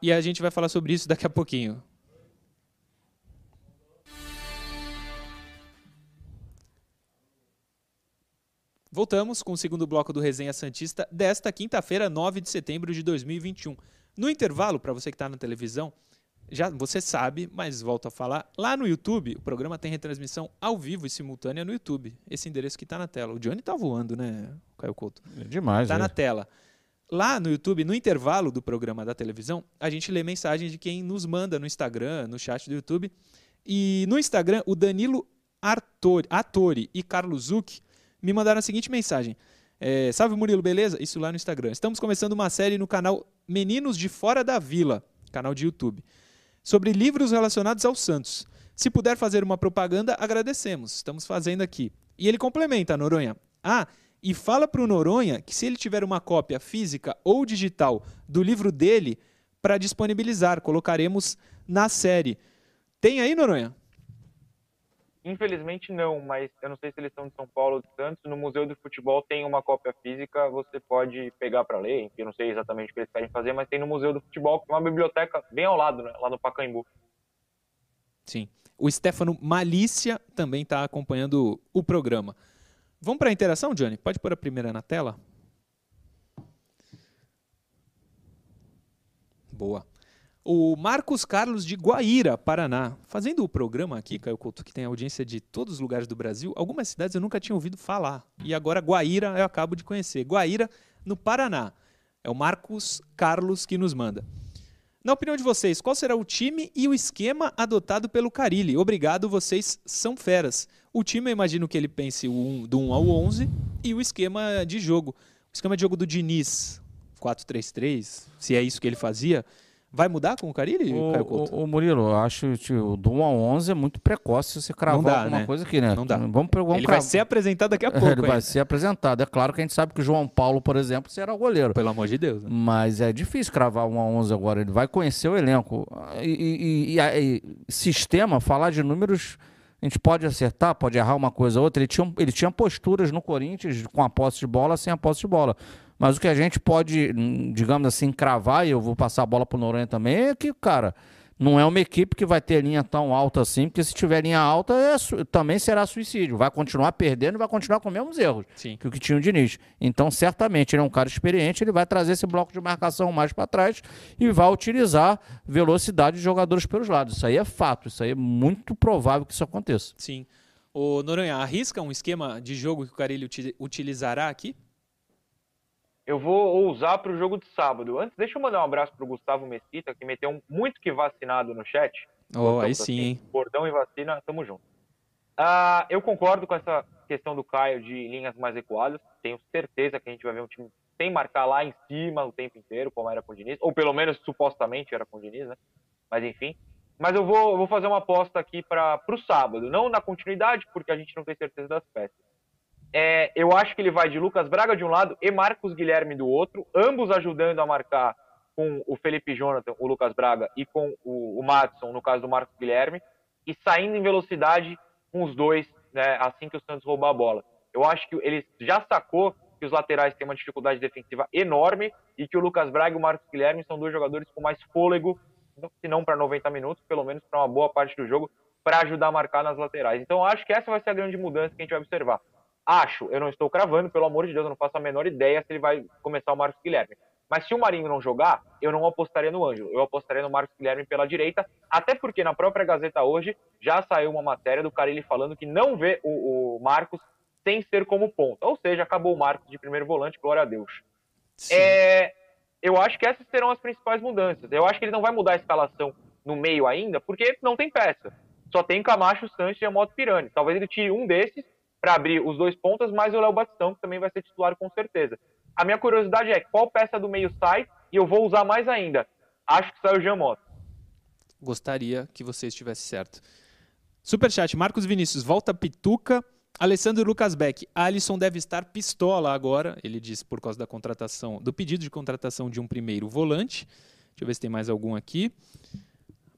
[SPEAKER 1] E a gente vai falar sobre isso daqui a pouquinho. Voltamos com o segundo bloco do Resenha Santista desta quinta-feira, 9 de setembro de 2021. No intervalo, para você que está na televisão, já você sabe, mas volto a falar, lá no YouTube, o programa tem retransmissão ao vivo e simultânea no YouTube. Esse endereço que está na tela. O Johnny está voando, né, Caio Couto?
[SPEAKER 2] É demais,
[SPEAKER 1] Está é. na tela. Lá no YouTube, no intervalo do programa da televisão, a gente lê mensagens de quem nos manda no Instagram, no chat do YouTube. E no Instagram, o Danilo Artori, Atori e Carlos Zuc me mandaram a seguinte mensagem. É, Salve Murilo, beleza? Isso lá no Instagram. Estamos começando uma série no canal Meninos de Fora da Vila, canal de YouTube sobre livros relacionados ao Santos. Se puder fazer uma propaganda, agradecemos. Estamos fazendo aqui. E ele complementa, Noronha. Ah, e fala para o Noronha que se ele tiver uma cópia física ou digital do livro dele para disponibilizar, colocaremos na série. Tem aí, Noronha?
[SPEAKER 4] Infelizmente não, mas eu não sei se eles são de São Paulo ou de Santos. No Museu do Futebol tem uma cópia física, você pode pegar para ler. Enfim, eu não sei exatamente o que eles querem fazer, mas tem no Museu do Futebol, que é uma biblioteca bem ao lado, né, lá no Pacaembu.
[SPEAKER 1] Sim. O Stefano Malícia também está acompanhando o programa. Vamos para a interação, Johnny? Pode pôr a primeira na tela? Boa o Marcos Carlos de Guaíra, Paraná. Fazendo o programa aqui, Caio Couto, que tem audiência de todos os lugares do Brasil, algumas cidades eu nunca tinha ouvido falar. E agora Guaíra eu acabo de conhecer. Guaíra, no Paraná. É o Marcos Carlos que nos manda. Na opinião de vocês, qual será o time e o esquema adotado pelo Carilli? Obrigado, vocês são feras. O time, eu imagino que ele pense do 1 ao 11 e o esquema de jogo. O esquema de jogo do Diniz, 4-3-3, se é isso que ele fazia, Vai mudar com o Carilli,
[SPEAKER 2] o, Caio Couto? O, o Murilo, eu acho que o do 1 a 11 é muito precoce você cravar dá, alguma né? coisa aqui, né?
[SPEAKER 1] Não dá.
[SPEAKER 2] Vamos, vamos
[SPEAKER 1] Ele vai ser apresentado daqui a [laughs] pouco.
[SPEAKER 2] Ele vai ser apresentado. É claro que a gente sabe que o João Paulo, por exemplo, será o goleiro.
[SPEAKER 1] Pelo amor de Deus. Né?
[SPEAKER 2] Mas é difícil cravar 1 a 11 agora. Ele vai conhecer o elenco. E, e, e, e sistema, falar de números... A gente pode acertar, pode errar uma coisa ou outra. Ele tinha, ele tinha posturas no Corinthians com a posse de bola, sem a posse de bola. Mas o que a gente pode, digamos assim, cravar, e eu vou passar a bola para o Noronha também, é que, cara, não é uma equipe que vai ter linha tão alta assim, porque se tiver linha alta, é, também será suicídio. Vai continuar perdendo e vai continuar com os mesmos erros Sim. que o que tinha o Diniz. Então, certamente, ele é um cara experiente, ele vai trazer esse bloco de marcação mais para trás e vai utilizar velocidade de jogadores pelos lados. Isso aí é fato, isso aí é muito provável que isso aconteça.
[SPEAKER 1] Sim. O Noronha, arrisca um esquema de jogo que o Carilho utilizará aqui?
[SPEAKER 4] Eu vou usar para o jogo de sábado. Antes, deixa eu mandar um abraço para o Gustavo Mesquita, que meteu um muito que vacinado no chat.
[SPEAKER 1] Oh, aí sim, hein?
[SPEAKER 4] Bordão e vacina, tamo junto. Uh, eu concordo com essa questão do Caio de linhas mais recuadas. Tenho certeza que a gente vai ver um time sem marcar lá em cima o tempo inteiro, como era com o Diniz. Ou pelo menos supostamente era com o Diniz, né? Mas enfim. Mas eu vou, vou fazer uma aposta aqui para o sábado. Não na continuidade, porque a gente não tem certeza das peças É, eu acho que ele vai de Lucas Braga de um lado e Marcos Guilherme do outro, ambos ajudando a marcar com o Felipe Jonathan, o Lucas Braga, e com o, o Madison, no caso do Marcos Guilherme, e saindo em velocidade com os dois, né, assim que o Santos roubar a bola. Eu acho que ele já sacou que os laterais têm uma dificuldade defensiva enorme e que o Lucas Braga e o Marcos Guilherme são dois jogadores com mais fôlego, se não para 90 minutos, pelo menos para uma boa parte do jogo, para ajudar a marcar nas laterais. Então eu acho que essa vai ser a grande mudança que a gente vai observar. Acho, eu não estou cravando, pelo amor de Deus, eu não faço a menor ideia se ele vai começar o Marcos Guilherme. Mas se o Marinho não jogar, eu não apostaria no Ângelo, eu apostaria no Marcos Guilherme pela direita, até porque na própria Gazeta hoje já saiu uma matéria do Carilli falando que não vê o, o Marcos sem ser como ponta. Ou seja, acabou o Marcos de primeiro volante, glória a Deus. É, eu acho que essas serão as principais mudanças. Eu acho que ele não vai mudar a escalação no meio ainda, porque não tem peça. Só tem Camacho, Sanches e Moto Pirani. Talvez ele tire um desses para abrir os dois pontas, mais o Léo Batistão, que também vai ser titular com certeza. A minha curiosidade é qual peça do meio sai e eu vou usar mais ainda. Acho que sai o Jean Mota.
[SPEAKER 1] Gostaria que você estivesse certo. Superchat, Marcos Vinícius, volta Pituca. Alessandro Lucas Beck, Alisson deve estar pistola agora, ele disse por causa da contratação, do pedido de contratação de um primeiro volante. Deixa eu ver se tem mais algum aqui.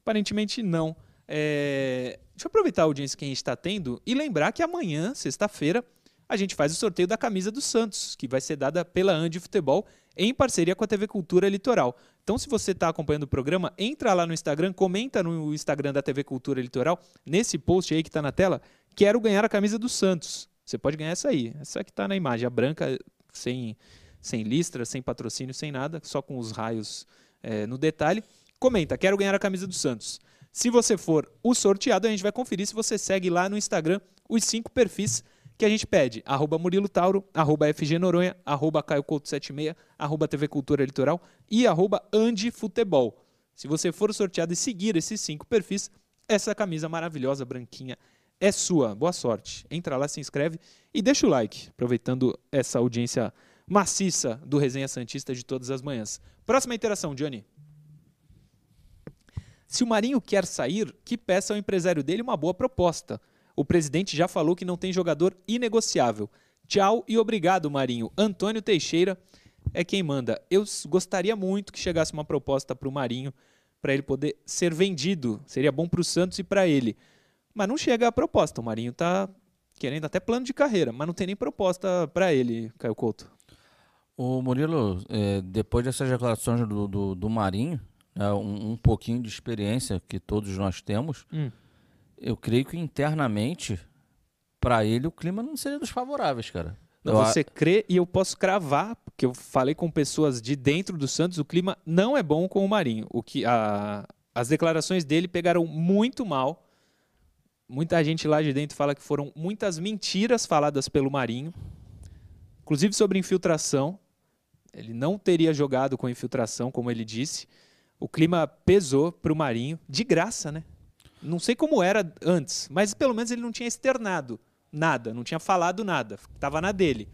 [SPEAKER 1] Aparentemente não. É... Deixa eu aproveitar a audiência que a gente está tendo e lembrar que amanhã, sexta-feira, a gente faz o sorteio da camisa do Santos, que vai ser dada pela Andi Futebol em parceria com a TV Cultura Litoral. Então, se você está acompanhando o programa, entra lá no Instagram, comenta no Instagram da TV Cultura Litoral, nesse post aí que está na tela, quero ganhar a camisa do Santos. Você pode ganhar essa aí, essa que está na imagem, a branca, sem, sem listra, sem patrocínio, sem nada, só com os raios é, no detalhe. Comenta, quero ganhar a camisa do Santos. Se você for o sorteado, a gente vai conferir se você segue lá no Instagram os cinco perfis que a gente pede, arroba Murilo Tauro, arroba FG Noronha, arroba Caio Couto 76, arroba TV Cultura Litoral e arroba Andi Futebol. Se você for sorteado e seguir esses cinco perfis, essa camisa maravilhosa, branquinha, é sua. Boa sorte. Entra lá, se inscreve e deixa o like, aproveitando essa audiência maciça do Resenha Santista de todas as manhãs. Próxima interação, Johnny. Se o Marinho quer sair, que peça ao empresário dele uma boa proposta. O presidente já falou que não tem jogador inegociável. Tchau e obrigado, Marinho. Antônio Teixeira é quem manda. Eu gostaria muito que chegasse uma proposta para o Marinho para ele poder ser vendido. Seria bom para o Santos e para ele. Mas não chega a proposta. O Marinho está querendo até plano de carreira, mas não tem nem proposta para ele, Caio Couto.
[SPEAKER 2] O Murilo, é, depois dessas declarações do, do, do Marinho, é, um, um, pouquinho de experiência que todos nós temos, hum eu creio que internamente, para ele, o clima não seria dos favoráveis, cara.
[SPEAKER 1] Você crê e eu posso cravar, porque eu falei com pessoas de dentro do Santos, o clima não é bom com o Marinho. O que a, as declarações dele pegaram muito mal. Muita gente lá de dentro fala que foram muitas mentiras faladas pelo Marinho, inclusive sobre infiltração. Ele não teria jogado com infiltração, como ele disse. O clima pesou para o Marinho, de graça, né? Não sei como era antes, mas pelo menos ele não tinha externado nada, não tinha falado nada, estava na dele.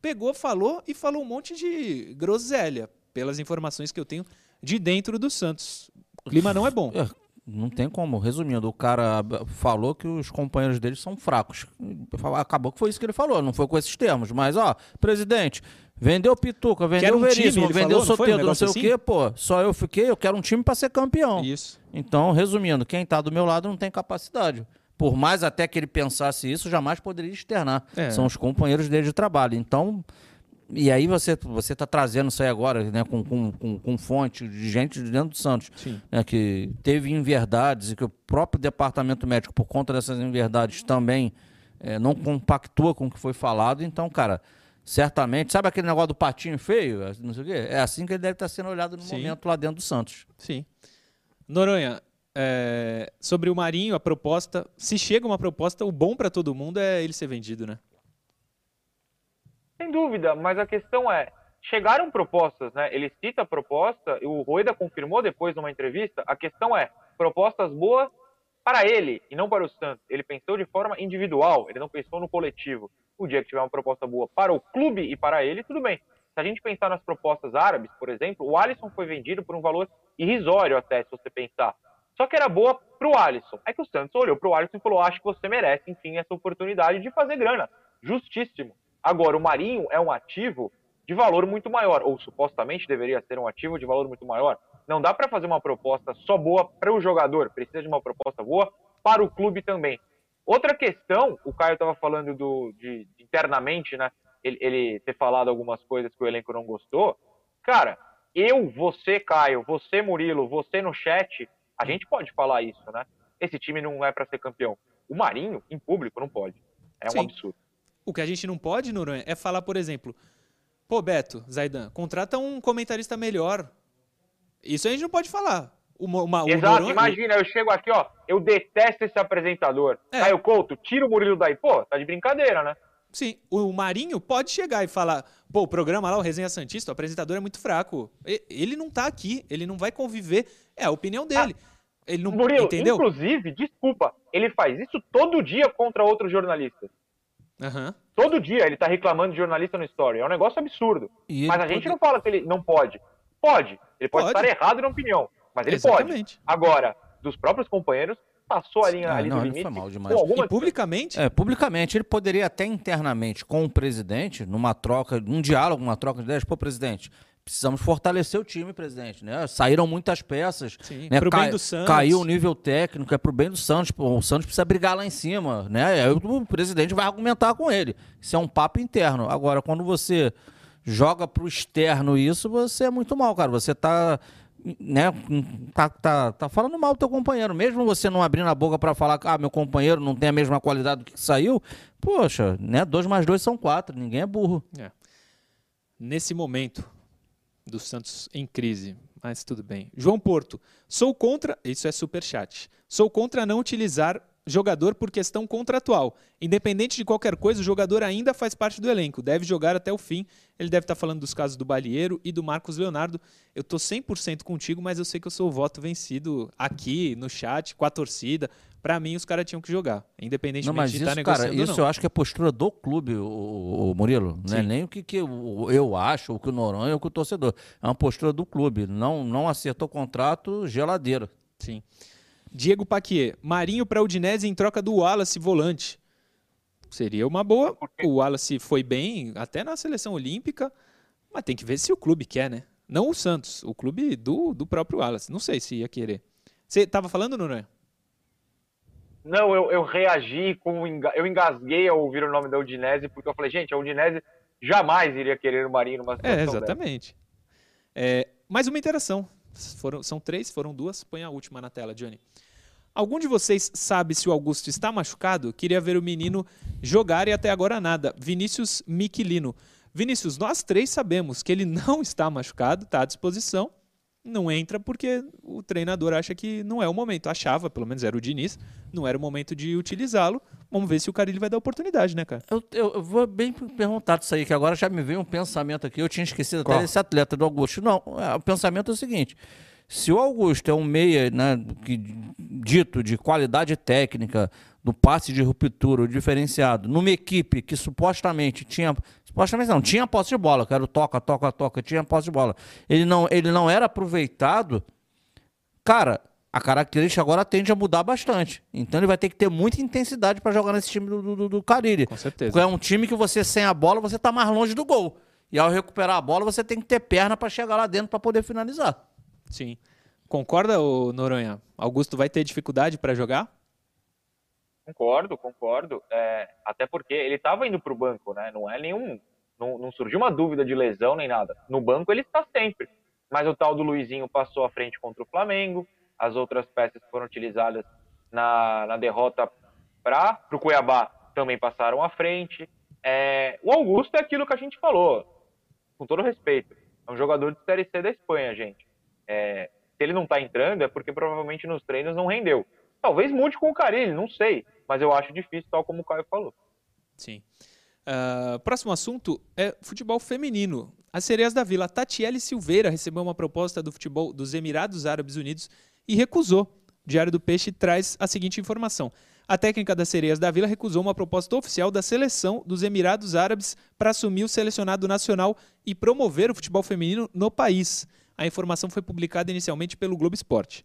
[SPEAKER 1] Pegou, falou e falou um monte de groselha, pelas informações que eu tenho de dentro do Santos. O clima não é bom. É,
[SPEAKER 2] não tem como. Resumindo, o cara falou que os companheiros dele são fracos. Acabou que foi isso que ele falou, não foi com esses termos. Mas, ó, presidente, vendeu Pituca, vendeu um Veríssimo, vendeu falou, Soteldo, não, não sei assim? o quê, pô. Só eu fiquei, eu quero um time para ser campeão.
[SPEAKER 1] Isso.
[SPEAKER 2] Então, resumindo, quem tá do meu lado não tem capacidade. Por mais até que ele pensasse isso, jamais poderia externar. É. São os companheiros dele de trabalho. Então, e aí você você está trazendo isso aí agora, né, com, com, com, com, fonte de gente de dentro do Santos, né, que teve inverdades e que o próprio departamento médico, por conta dessas inverdades, também é, não compactua com o que foi falado. Então, cara, certamente, sabe aquele negócio do patinho feio? Não sei o quê? É assim que ele deve estar sendo olhado no Sim. momento lá dentro do Santos.
[SPEAKER 1] Sim. Noronha, é, sobre o Marinho, a proposta, se chega uma proposta, o bom para todo mundo é ele ser vendido, né?
[SPEAKER 4] Sem dúvida, mas a questão é, chegaram propostas, né? Ele cita a proposta, e o Rueda confirmou depois numa entrevista, a questão é, propostas boas para ele e não para o Santos. Ele pensou de forma individual, ele não pensou no coletivo. O dia que tiver uma proposta boa para o clube e para ele, tudo bem. Se a gente pensar nas propostas árabes, por exemplo, o Alisson foi vendido por um valor irrisório até, se você pensar. Só que era boa para o Alisson. É que o Santos olhou para o Alisson e falou: acho que você merece, enfim, essa oportunidade de fazer grana. Justíssimo. Agora, o Marinho é um ativo de valor muito maior, ou supostamente deveria ser um ativo de valor muito maior. Não dá para fazer uma proposta só boa para o jogador, precisa de uma proposta boa para o clube também. Outra questão, o Caio estava falando do, de, internamente, né? Ele, ele, ter falado algumas coisas que o elenco não gostou. Cara, eu, você, Caio, você, Murilo, você no chat, a gente pode falar isso, né? Esse time não é para ser campeão. O Marinho, em público, não pode. É Sim. um absurdo.
[SPEAKER 1] O que a gente não pode, Noronha, é falar, por exemplo, pô, Beto, Zaidan, contrata um comentarista melhor. Isso a gente não pode falar.
[SPEAKER 4] Uma, uma, Exato, imagina, eu chego aqui, ó, eu detesto esse apresentador. É. Caio Couto, tira o Murilo daí. Pô, tá de brincadeira, né?
[SPEAKER 1] Sim, o Marinho pode chegar e falar, pô, o programa lá, o Resenha Santista, o apresentador é muito fraco. Ele não tá aqui, ele não vai conviver. É a opinião dele. Ah, ele não
[SPEAKER 4] Murilo,
[SPEAKER 1] entendeu?
[SPEAKER 4] inclusive, desculpa, ele faz isso todo dia contra outros jornalistas.
[SPEAKER 1] Uhum.
[SPEAKER 4] Todo dia ele tá reclamando de jornalista no story. É um negócio absurdo. Mas a pode... gente não fala que ele não pode. Pode. Ele pode, pode. estar errado na opinião. Mas ele Exatamente. pode. Agora, dos próprios companheiros, passou a linha ah, ali não, do limite. Foi
[SPEAKER 2] mal demais.
[SPEAKER 1] alguma... E publicamente?
[SPEAKER 2] É, publicamente. Ele poderia até internamente com o presidente, numa troca, num diálogo, uma troca de ideias, pô, presidente, precisamos fortalecer o time, presidente, né? Saíram muitas peças.
[SPEAKER 1] Sim,
[SPEAKER 2] né?
[SPEAKER 1] pro bem do Santos.
[SPEAKER 2] Caiu o nível técnico, é pro bem do Santos. Pô, o Santos precisa brigar lá em cima, né? Aí o presidente vai argumentar com ele. Isso é um papo interno. Agora, quando você joga pro externo isso, você é muito mal, cara. Você tá né, tá, tá, tá falando mal do teu companheiro. Mesmo você não abrindo a boca para falar que ah, meu companheiro não tem a mesma qualidade do que saiu, poxa, né, dois mais dois são quatro, ninguém é burro. É.
[SPEAKER 1] Nesse momento do Santos em crise, mas tudo bem. João Porto, sou contra, isso é super chat. Sou contra não utilizar jogador por questão contratual. Independente de qualquer coisa, o jogador ainda faz parte do elenco, deve jogar até o fim. Ele deve estar falando dos casos do Balieiro e do Marcos Leonardo. Eu estou 100% contigo, mas eu sei que eu sou o voto vencido aqui no chat, com a torcida. Para mim, os caras tinham que jogar, mas de estar tá negociando cara,
[SPEAKER 2] Isso eu acho que é postura do clube, o, o Murilo. Não é nem o que, que eu, eu acho, o que o Noronha ou o que o torcedor. É uma postura do clube. Não, não acertou o contrato, geladeira.
[SPEAKER 1] Sim. Diego Paquier, Marinho para Udinese em troca do Wallace volante. Seria uma boa. O Wallace foi bem até na seleção olímpica, mas tem que ver se o clube quer, né? Não o Santos, o clube do, do próprio Wallace. Não sei se ia querer. Você estava falando, Nuno?
[SPEAKER 4] Não, eu, eu reagi com. Eu engasguei ao ouvir o nome da Udinese, porque eu falei, gente, a Udinese jamais iria querer o Marinho numa
[SPEAKER 1] situação É, exatamente. É, mais uma interação. Foram, são três, foram duas. Põe a última na tela, Johnny. Algum de vocês sabe se o Augusto está machucado? Queria ver o menino jogar e até agora nada. Vinícius Miquilino. Vinícius, nós três sabemos que ele [laughs] não está machucado, está à disposição. Não entra porque o treinador acha que não é o momento. Achava, pelo menos era o Diniz, não era o momento de utilizá-lo. Vamos ver se o Carilli vai dar oportunidade, né, cara?
[SPEAKER 2] Eu, eu, eu, vou bem perguntar isso aí, que agora já me veio um pensamento aqui. Eu tinha esquecido Qual? até desse atleta do Augusto. Não, é, o pensamento é o seguinte: se o Augusto é um meia né, que, dito de qualidade técnica, do passe de ruptura, diferenciado, numa equipe que supostamente tinha. Supostamente não, tinha posse de bola, que era o toca, toca, toca, tinha posse de bola. Ele não, ele não era aproveitado. Cara, a característica agora tende a mudar bastante. Então ele vai ter que ter muita intensidade para jogar nesse time do, do, do Carilli.
[SPEAKER 1] Com certeza.
[SPEAKER 2] Porque é um time que você, sem a bola, você tá mais longe do gol. E ao recuperar a bola, você tem que ter perna para chegar lá dentro para poder finalizar.
[SPEAKER 1] Sim. Concorda, Noronha? Augusto vai ter dificuldade para jogar?
[SPEAKER 4] Concordo, concordo. É, até porque ele estava indo para o banco, né? Não é nenhum. Não, não, surgiu uma dúvida de lesão nem nada. No banco ele está sempre. Mas o tal do Luizinho passou à frente contra o Flamengo. As outras peças foram utilizadas na, na derrota para o Cuiabá também passaram à frente. É, o Augusto é aquilo que a gente falou, com todo respeito. É um jogador de Série C da Espanha, gente. É, se ele não está entrando, é porque provavelmente nos treinos não rendeu. Talvez mude com o Carilli, não sei. Mas eu acho difícil, tal como o Caio falou.
[SPEAKER 1] Sim. Uh, próximo assunto é futebol feminino. As Sereias da Vila, Tatiele Silveira, recebeu uma proposta do futebol dos Emirados Árabes Unidos e recusou. O Diário do Peixe traz a seguinte informação. A técnica das Sereias da Vila recusou uma proposta oficial da seleção dos Emirados Árabes para assumir o selecionado nacional e promover o futebol feminino no país. A informação foi publicada inicialmente pelo Globo Esporte.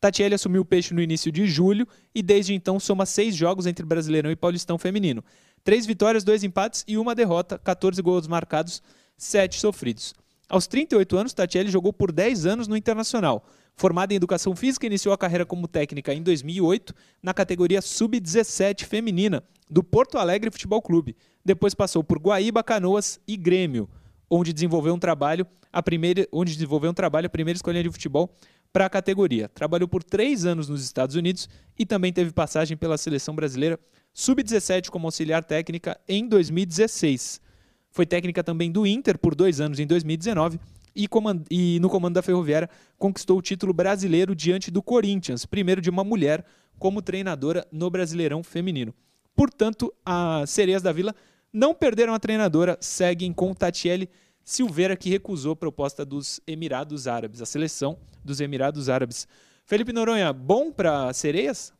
[SPEAKER 1] Tatiele assumiu o peixe no início de julho e desde então soma seis jogos entre Brasileirão e Paulistão Feminino. Três vitórias, dois empates e uma derrota, 14 gols marcados, 7 sofridos. Aos 38 anos, Tatiele jogou por 10 anos no Internacional. Formada em Educação Física, iniciou a carreira como técnica em 2008 na categoria Sub-17 feminina do Porto Alegre Futebol Clube. Depois passou por Guaíba, Canoas e Grêmio, onde desenvolveu um trabalho a primeira, onde desenvolveu um trabalho a primeira escolha de futebol para a categoria. Trabalhou por três anos nos Estados Unidos e também teve passagem pela seleção brasileira Sub-17 como auxiliar técnica em 2016. Foi técnica também do Inter por dois anos em 2019 e, e, no comando da Ferroviária conquistou o título brasileiro diante do Corinthians, primeiro de uma mulher como treinadora no Brasileirão Feminino. Portanto, as Sereias da Vila não perderam a treinadora, seguem com Tatiele Silveira, que recusou a proposta dos Emirados Árabes, a seleção dos Emirados Árabes. Felipe Noronha, bom para Sereias?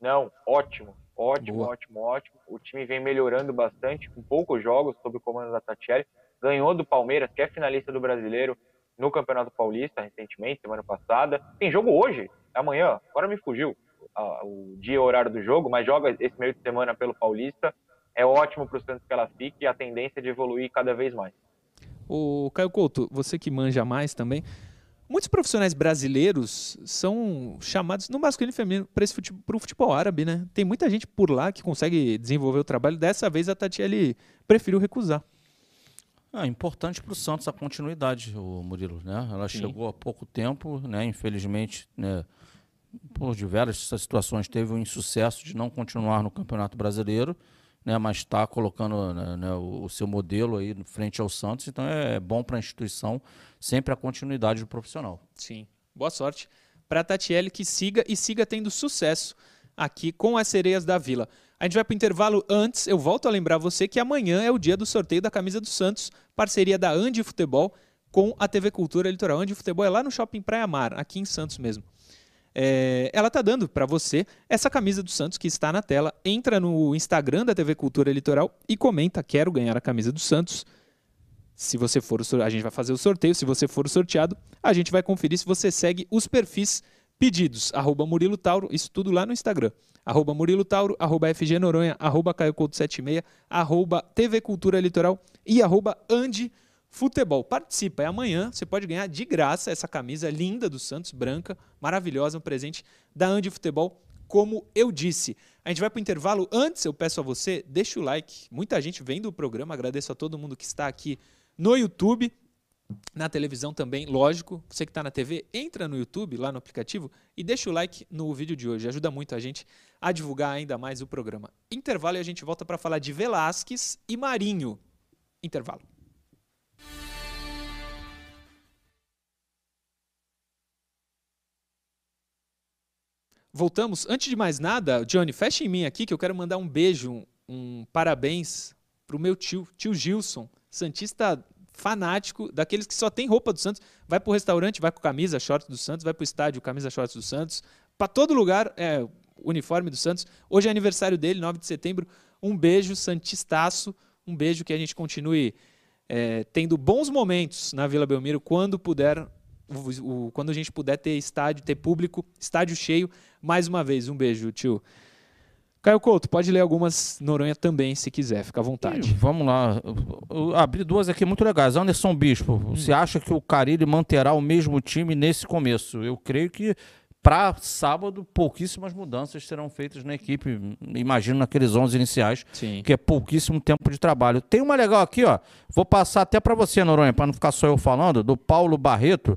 [SPEAKER 4] Não, ótimo. Ótimo, Boa. ótimo, ótimo. O time vem melhorando bastante, com poucos jogos sob o comando da Tatiele. Ganhou do Palmeiras, que é finalista do Brasileiro no Campeonato Paulista recentemente, semana passada. Tem jogo hoje, amanhã, agora me fugiu o dia e horário do jogo, mas joga esse meio de semana pelo Paulista. É ótimo para o Santos que ela fique e a tendência é de evoluir cada vez mais.
[SPEAKER 1] O Caio Couto, você que manja mais também, Muitos profissionais brasileiros são chamados no masculino e feminino para o futebol árabe, né? Tem muita gente por lá que consegue desenvolver o trabalho. Dessa vez a Tatiele preferiu recusar.
[SPEAKER 2] É importante para o Santos a continuidade, o Murilo, né? Ela Sim. chegou há pouco tempo, né? Infelizmente, né? por diversas situações teve um insucesso de não continuar no Campeonato Brasileiro né, mas está colocando né, né, o, seu modelo aí frente ao Santos, então é, é bom para a instituição sempre a continuidade do profissional.
[SPEAKER 1] Sim, boa sorte para a Tatiele que siga e siga tendo sucesso aqui com as sereias da Vila. A gente vai para o intervalo antes, eu volto a lembrar você que amanhã é o dia do sorteio da camisa do Santos, parceria da Andi Futebol com a TV Cultura Litoral. Andi Futebol é lá no Shopping Praia Mar, aqui em Santos mesmo. É, ela está dando para você essa camisa do Santos que está na tela. Entra no Instagram da TV Cultura Litoral e comenta: Quero ganhar a camisa do Santos. Se você for, a gente vai fazer o sorteio. Se você for sorteado, a gente vai conferir se você segue os perfis pedidos. Arroba Murilo Tauro, isso tudo lá no Instagram. Arroba Murilo Tauro, arroba FG Noronha, arroba Caio 76, arroba TV Cultura Litoral e arroba Andi Futebol. Participa, é amanhã, você pode ganhar de graça essa camisa linda do Santos, branca, maravilhosa, um presente da Andi Futebol, como eu disse. A gente vai para o intervalo. Antes, eu peço a você, deixa o like. Muita gente vendo o programa, agradeço a todo mundo que está aqui no YouTube, na televisão também, lógico. Você que está na TV, entra no YouTube, lá no aplicativo, e deixa o like no vídeo de hoje. Ajuda muito a gente a divulgar ainda mais o programa. Intervalo e a gente volta para falar de Velasquez e Marinho. Intervalo. Voltamos. Antes de mais nada, Johnny, fecha em mim aqui que eu quero mandar um beijo, um, parabéns pro meu tio, tio Gilson, santista fanático, daqueles que só tem roupa do Santos, vai pro restaurante, vai com camisa, shorts do Santos, vai pro estádio, camisa, shorts do Santos, para todo lugar é uniforme do Santos. Hoje é aniversário dele, 9 de setembro. Um beijo, santistaço, um beijo que a gente continue é, tendo bons momentos na Vila Belmiro quando puder o, o, quando a gente puder ter estádio, ter público, estádio cheio, mais uma vez. Um beijo, tio. Caio Couto, pode ler algumas Noronha também, se quiser, fica à vontade.
[SPEAKER 2] vamos lá. Eu abri duas aqui muito legais. Anderson Bispo, hum. você acha que o Carilli manterá o mesmo time nesse começo? Eu creio que para sábado, pouquíssimas mudanças serão feitas na equipe. Imagino naqueles 11 iniciais, Sim. que é pouquíssimo tempo de trabalho. Tem uma legal aqui, ó. Vou passar até para você, Noronha, para não ficar só eu falando, do Paulo Barreto.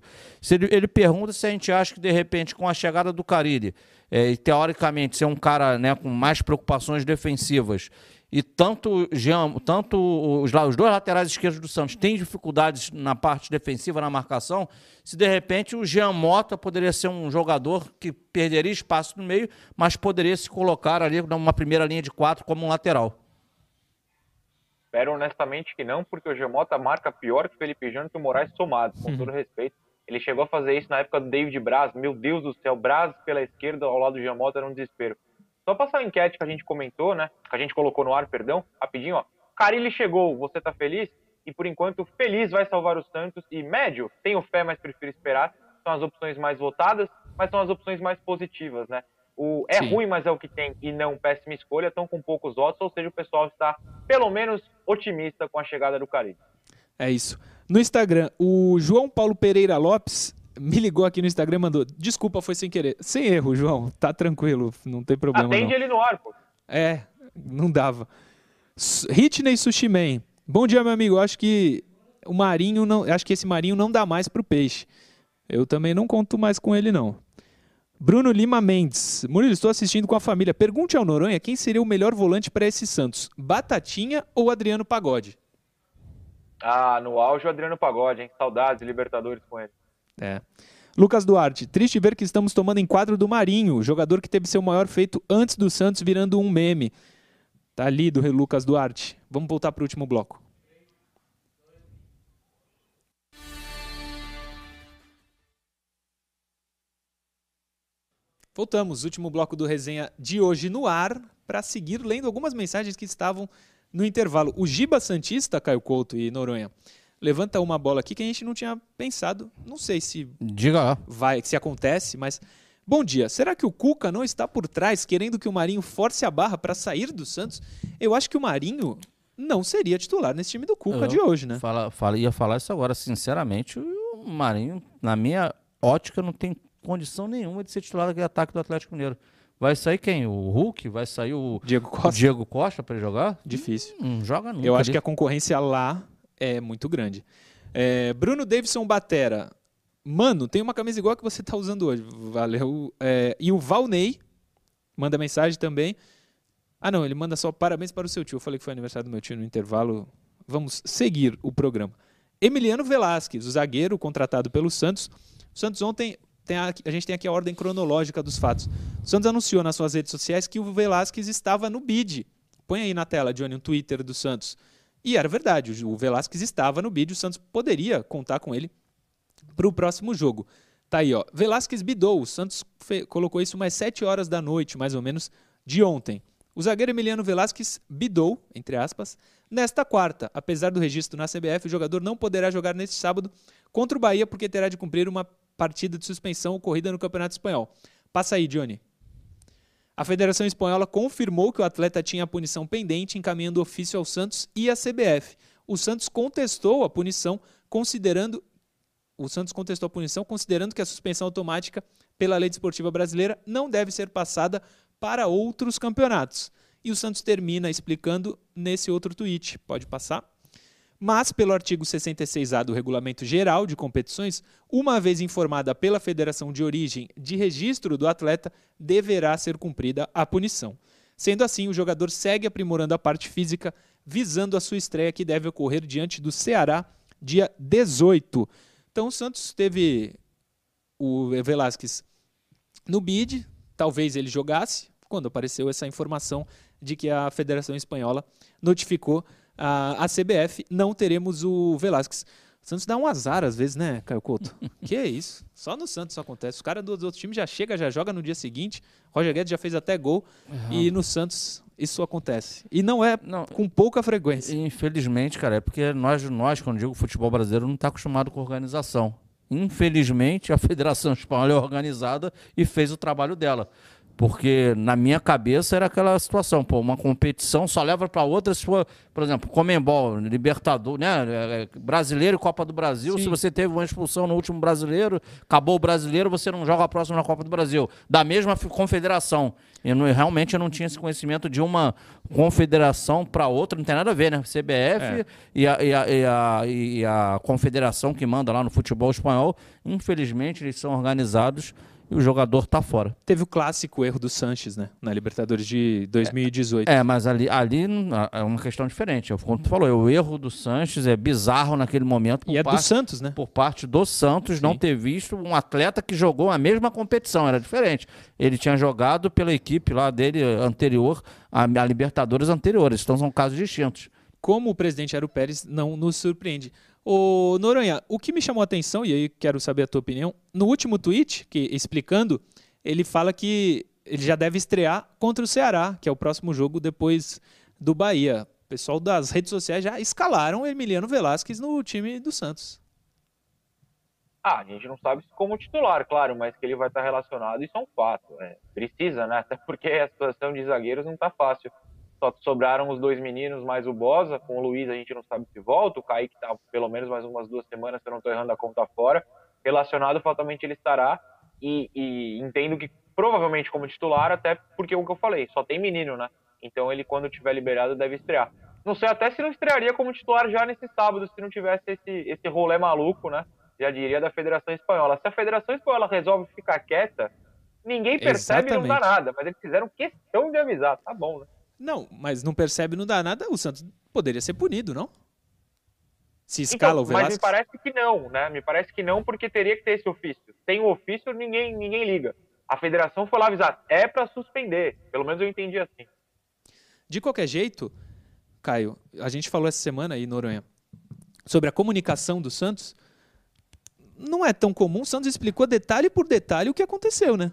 [SPEAKER 2] Ele, ele, pergunta se a gente acha que, de repente, com a chegada do Carilli, é, e teoricamente ser um cara né, com mais preocupações defensivas, e tanto, Jean, tanto os, os, dois laterais esquerdos do Santos têm dificuldades na parte defensiva, na marcação, se de repente o Jean Mota poderia ser um jogador que perderia espaço no meio, mas poderia se colocar ali numa primeira linha de quatro como um lateral.
[SPEAKER 4] Espero honestamente que não, porque o Jean Mota marca pior que o Felipe Jânio e o Moraes somados, com uhum. todo respeito. Ele chegou a fazer isso na época do David Braz, meu Deus do céu, Braz pela esquerda ao lado do Jean Mota era um desespero. Só passar a enquete que a gente comentou, né? Que a gente colocou no ar, perdão, rapidinho, ó. Carilli chegou, você tá feliz? E por enquanto, feliz vai salvar o Santos. E médio, tenho fé, mas prefiro esperar. São as opções mais votadas, mas são as opções mais positivas, né? o, é Sim. ruim, mas é o que tem e não péssima escolha, estão com poucos votos, ou seja, o pessoal está pelo menos otimista com a chegada do Caribe.
[SPEAKER 1] É isso. No Instagram, o João Paulo Pereira Lopes me ligou aqui no Instagram e mandou: Desculpa, foi sem querer. Sem erro, João. Tá tranquilo, não tem problema.
[SPEAKER 4] Atende
[SPEAKER 1] não.
[SPEAKER 4] ele no ar, pô.
[SPEAKER 1] É, não dava. Hitney Sushi Man. Bom dia, meu amigo. Acho que o Marinho não. Acho que esse Marinho não dá mais pro peixe. Eu também não conto mais com ele, não. Bruno Lima Mendes. Murilo, estou assistindo com a família. Pergunte ao Noronha quem seria o melhor volante para esse Santos: Batatinha ou Adriano Pagode?
[SPEAKER 4] Ah, no auge o Adriano Pagode, hein? Saudades, Libertadores com ele.
[SPEAKER 1] É. Lucas Duarte, triste ver que estamos tomando enquadro do Marinho, jogador que teve seu maior feito antes do Santos virando um meme. Tá ali do Lucas Duarte. Vamos voltar para o último bloco. Voltamos, último bloco do resenha de hoje no ar, para seguir lendo algumas mensagens que estavam no intervalo. O Giba Santista, Caio Couto e Noronha, levanta uma bola aqui que a gente não tinha pensado. Não sei se
[SPEAKER 2] Diga lá.
[SPEAKER 1] vai, se acontece, mas Bom dia. Será que o Cuca não está por trás querendo que o Marinho force a barra para sair do Santos? Eu acho que o Marinho não seria titular nesse time do Cuca Eu de hoje, né?
[SPEAKER 2] Fala, fala, ia falar isso agora. Sinceramente, o Marinho, na minha ótica, não tem condição nenhuma de ser titular daquele ataque do Atlético Mineiro. Vai sair quem? O Hulk? Vai sair o
[SPEAKER 1] Diego Costa,
[SPEAKER 2] Diego Costa para ele jogar?
[SPEAKER 1] Difícil.
[SPEAKER 2] Não, não joga nunca.
[SPEAKER 1] Eu acho ali. que a concorrência lá é muito grande. É, Bruno Davidson Batera. Mano, tem uma camisa igual a que você tá usando hoje. Valeu. É, e o Valnei manda mensagem também. Ah, não, ele manda só parabéns para o seu tio. Eu falei que foi aniversário do meu tio no intervalo. Vamos seguir o programa. Emiliano Velasquez, o zagueiro contratado pelo Santos. O Santos ontem, a, a, gente tem aqui a ordem cronológica dos fatos. Santos anunciou nas suas redes sociais que o Velasquez estava no bid. Põe aí na tela, Johnny, um Twitter do Santos. E era verdade, o Velasquez estava no bid, o Santos poderia contar com ele para o próximo jogo. Tá aí, ó. Velasquez bidou. O Santos colocou isso umas 7 horas da noite, mais ou menos, de ontem. O zagueiro Emiliano Velasquez bidou, entre aspas, nesta quarta. Apesar do registro na CBF, o jogador não poderá jogar neste sábado contra o Bahia porque terá de cumprir uma partida de suspensão ocorrida no Campeonato Espanhol. Passa aí, Johnny. A Federação Espanhola confirmou que o atleta tinha a punição pendente, encaminhando ofício ao Santos e à CBF. O Santos contestou a punição, considerando o Santos contestou a punição, considerando que a suspensão automática pela lei desportiva brasileira não deve ser passada para outros campeonatos. E o Santos termina explicando nesse outro tweet. Pode passar? Mas, pelo artigo 66A do Regulamento Geral de Competições, uma vez informada pela Federação de Origem de registro do atleta, deverá ser cumprida a punição. Sendo assim, o jogador segue aprimorando a parte física, visando a sua estreia que deve ocorrer diante do Ceará, dia 18. Então o Santos teve o Velasquez no bid, talvez ele jogasse, quando apareceu essa informação de que a Federação Espanhola notificou a, a CBF, não teremos o Velasquez. O Santos dá um azar às vezes, né, Caio Couto? [laughs] que é isso? Só no Santos isso acontece. Os caras dos outros times já chega, já joga no dia seguinte. Roger Guedes já fez até gol. Uhum. E no Santos isso acontece. E não é não, com pouca frequência.
[SPEAKER 2] Infelizmente, cara, é porque nós, nós quando digo futebol brasileiro, não está acostumado com organização. Infelizmente, a Federação Espanhola é organizada e fez o trabalho dela. Porque na minha cabeça era aquela situação, pô, uma competição só leva para outra se for, por exemplo, Comembol, Libertador, né? É, é, brasileiro e Copa do Brasil. Sim. Se você teve uma expulsão no último brasileiro, acabou o brasileiro, você não joga a próxima na Copa do Brasil. Da mesma confederação. Eu não, realmente eu não tinha esse conhecimento de uma confederação para outra, não tem nada a ver, né? CBF é. e, a, e, a, e, a, e a confederação que manda lá no futebol espanhol, infelizmente, eles são organizados e o jogador tá fora.
[SPEAKER 1] Teve o clássico erro do Sanches, né? Na Libertadores de 2018.
[SPEAKER 2] É, é mas ali, ali é uma questão diferente. Como tu falou, o erro do Sanches é bizarro naquele momento.
[SPEAKER 1] E é parte, do Santos, né?
[SPEAKER 2] Por parte do Santos Sim. não ter visto um atleta que jogou a mesma competição. Era diferente. Ele tinha jogado pela equipe lá dele anterior, a, a Libertadores anteriores. Então são casos distintos.
[SPEAKER 1] Como o presidente era o Pérez, não nos surpreende. Ô, Noronha, o que me chamou a atenção, e aí quero saber a tua opinião, no último tweet, que explicando, ele fala que ele já deve estrear contra o Ceará, que é o próximo jogo depois do Bahia. O pessoal das redes sociais já escalaram Emiliano Velasquez no time do Santos.
[SPEAKER 4] Ah, a gente não sabe como titular, claro, mas que ele vai estar relacionado, isso é um fato. É, precisa, né? [laughs] Até porque a situação de zagueiros não está fácil. Só sobraram os dois meninos mais o Bosa. Com o Luiz a gente não sabe se volta. O Kaique está pelo menos mais umas duas semanas, se eu não estou errando a conta fora. Relacionado, fatalmente ele estará. E, e, entendo que provavelmente como titular, até porque é o que eu falei, só tem menino, né? Então ele, quando tiver liberado, deve estrear. Não sei até se não estrearia como titular já nesse sábado, se não tivesse esse, esse rolê maluco, né? Já diria da Federação Espanhola. Se a Federação Espanhola resolve ficar quieta, ninguém percebe e não dá nada. Mas eles fizeram questão de avisar, tá bom, né?
[SPEAKER 1] Não, mas não percebe, não dá nada, o Santos poderia ser punido, não? Se escala então, o Velasquez.
[SPEAKER 4] Mas me parece que não, né? Me parece que não, porque teria que ter esse ofício. Sem o ofício, ninguém, ninguém liga. A federação foi lá avisar, é para suspender. Pelo menos eu entendi assim.
[SPEAKER 1] De qualquer jeito, Caio, a gente falou essa semana aí, Noronha, sobre a comunicação do Santos. Não é tão comum, o Santos explicou detalhe por detalhe o que aconteceu, né?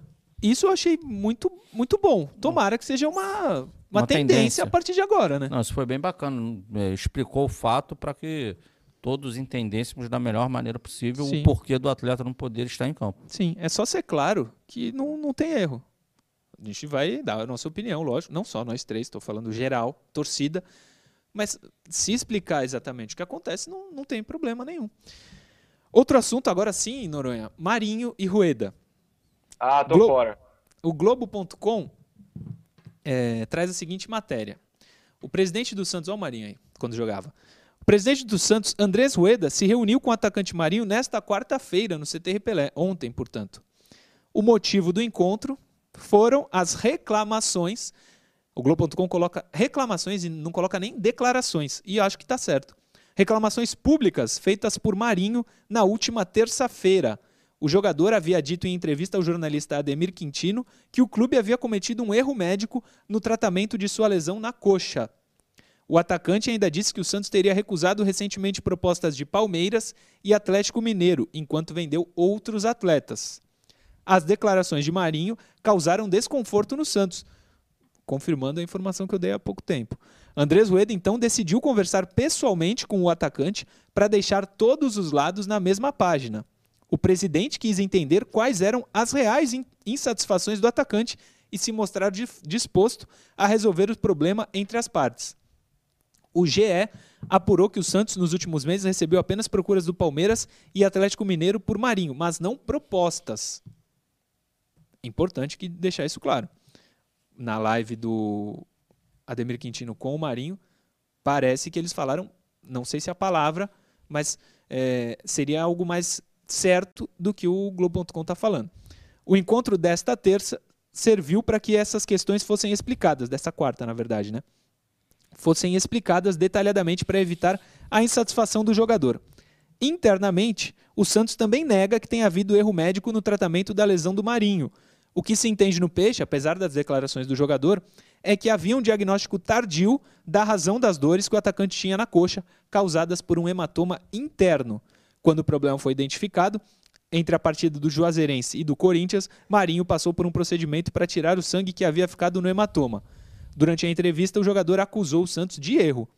[SPEAKER 1] Isso eu achei muito, muito bom. Tomara que seja uma, uma, uma tendência, tendência, a partir de agora, né?
[SPEAKER 2] Não, isso foi bem bacana. É, explicou o fato para que todos entendêssemos da melhor maneira possível Sim. o porquê do atleta não poder estar em campo.
[SPEAKER 1] Sim, é só ser claro que não, não tem erro. A gente vai dar a nossa opinião, lógico, não só nós três, estou falando geral, torcida. Mas se explicar exatamente o que acontece, não, não tem problema nenhum. Outro assunto, agora sim, Noronha: Marinho e Rueda.
[SPEAKER 4] Ah, tô Glo fora.
[SPEAKER 1] O Globo.com é, traz a seguinte matéria. O presidente do Santos, olha o Marinho aí, quando jogava. O presidente do Santos, Andrés Rueda, se reuniu com o atacante Marinho nesta quarta-feira, no CT Pelé, ontem, portanto. O motivo do encontro foram as reclamações o Globo.com coloca reclamações e não coloca nem declarações. E acho que está certo. Reclamações públicas feitas por Marinho na última terça-feira. O jogador havia dito em entrevista ao jornalista Ademir Quintino que o clube havia cometido um erro médico no tratamento de sua lesão na coxa. O atacante ainda disse que o Santos teria recusado recentemente propostas de Palmeiras e Atlético Mineiro, enquanto vendeu outros atletas. As declarações de Marinho causaram desconforto no Santos, confirmando a informação que eu dei há pouco tempo. Andrés Rueda então decidiu conversar pessoalmente com o atacante para deixar todos os lados na mesma página. O presidente quis entender quais eram as reais insatisfações do atacante e se mostrar disposto a resolver o problema entre as partes. O GE apurou que o Santos nos últimos meses recebeu apenas procuras do Palmeiras e Atlético Mineiro por Marinho, mas não propostas. Importante que deixar isso claro na live do Ademir Quintino com o Marinho, parece que eles falaram, não sei se é a palavra, mas é, seria algo mais certo do que o Globo.com está falando. O encontro desta terça serviu para que essas questões fossem explicadas, dessa quarta, na verdade, né? Fossem explicadas detalhadamente para evitar a insatisfação do jogador. Internamente, o Santos também nega que tenha havido erro médico no tratamento da lesão do Marinho, o que se entende no Peixe, apesar das declarações do jogador, é que havia um diagnóstico tardio da razão das dores que o atacante tinha na coxa, causadas por um hematoma interno. Quando o problema foi identificado, entre a partida do Juazeirense e do Corinthians, Marinho passou por um procedimento para tirar o sangue que havia ficado no hematoma. Durante a entrevista, o jogador acusou o Santos de erro.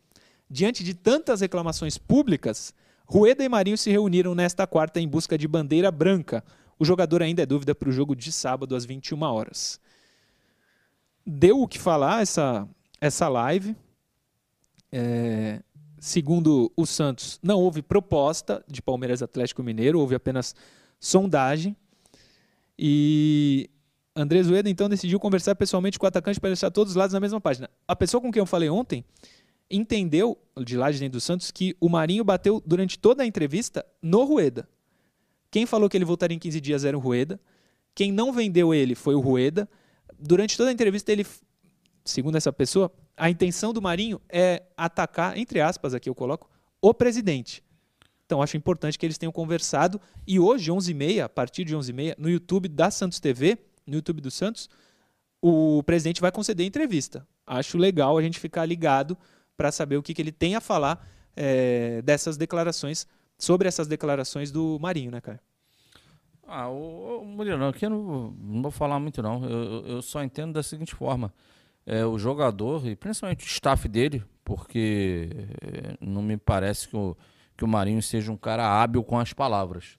[SPEAKER 1] Diante de tantas reclamações públicas, Rueda e Marinho se reuniram nesta quarta em busca de bandeira branca, o jogador ainda é dúvida para o jogo de sábado às 21 horas. Deu o que falar essa, essa live. É, segundo o Santos, não houve proposta de Palmeiras Atlético Mineiro, houve apenas sondagem. E Andrés Ueda então decidiu conversar pessoalmente com o atacante para deixar todos os lados na mesma página. A pessoa com quem eu falei ontem entendeu, de lá de dentro do Santos, que o Marinho bateu durante toda a entrevista no Rueda. Quem falou que ele voltaria em 15 dias era o Rueda. Quem não vendeu ele foi o Rueda. Durante toda a entrevista, ele, segundo essa pessoa, a intenção do Marinho é atacar, entre aspas, aqui eu coloco, o presidente. Então, acho importante que eles tenham conversado. E hoje, 11h30, a partir de 11h30, no YouTube da Santos TV, no YouTube do Santos, o presidente vai conceder entrevista. Acho legal a gente ficar ligado para saber o que, que ele tem a falar é, dessas declarações sobre essas declarações do Marinho, né, cara?
[SPEAKER 2] Ah, o, o Murilo, aqui eu não, não, vou falar muito não. Eu, eu só entendo da seguinte forma. É, o jogador, e principalmente o staff dele, porque é, não me parece que o, que o Marinho seja um cara hábil com as palavras.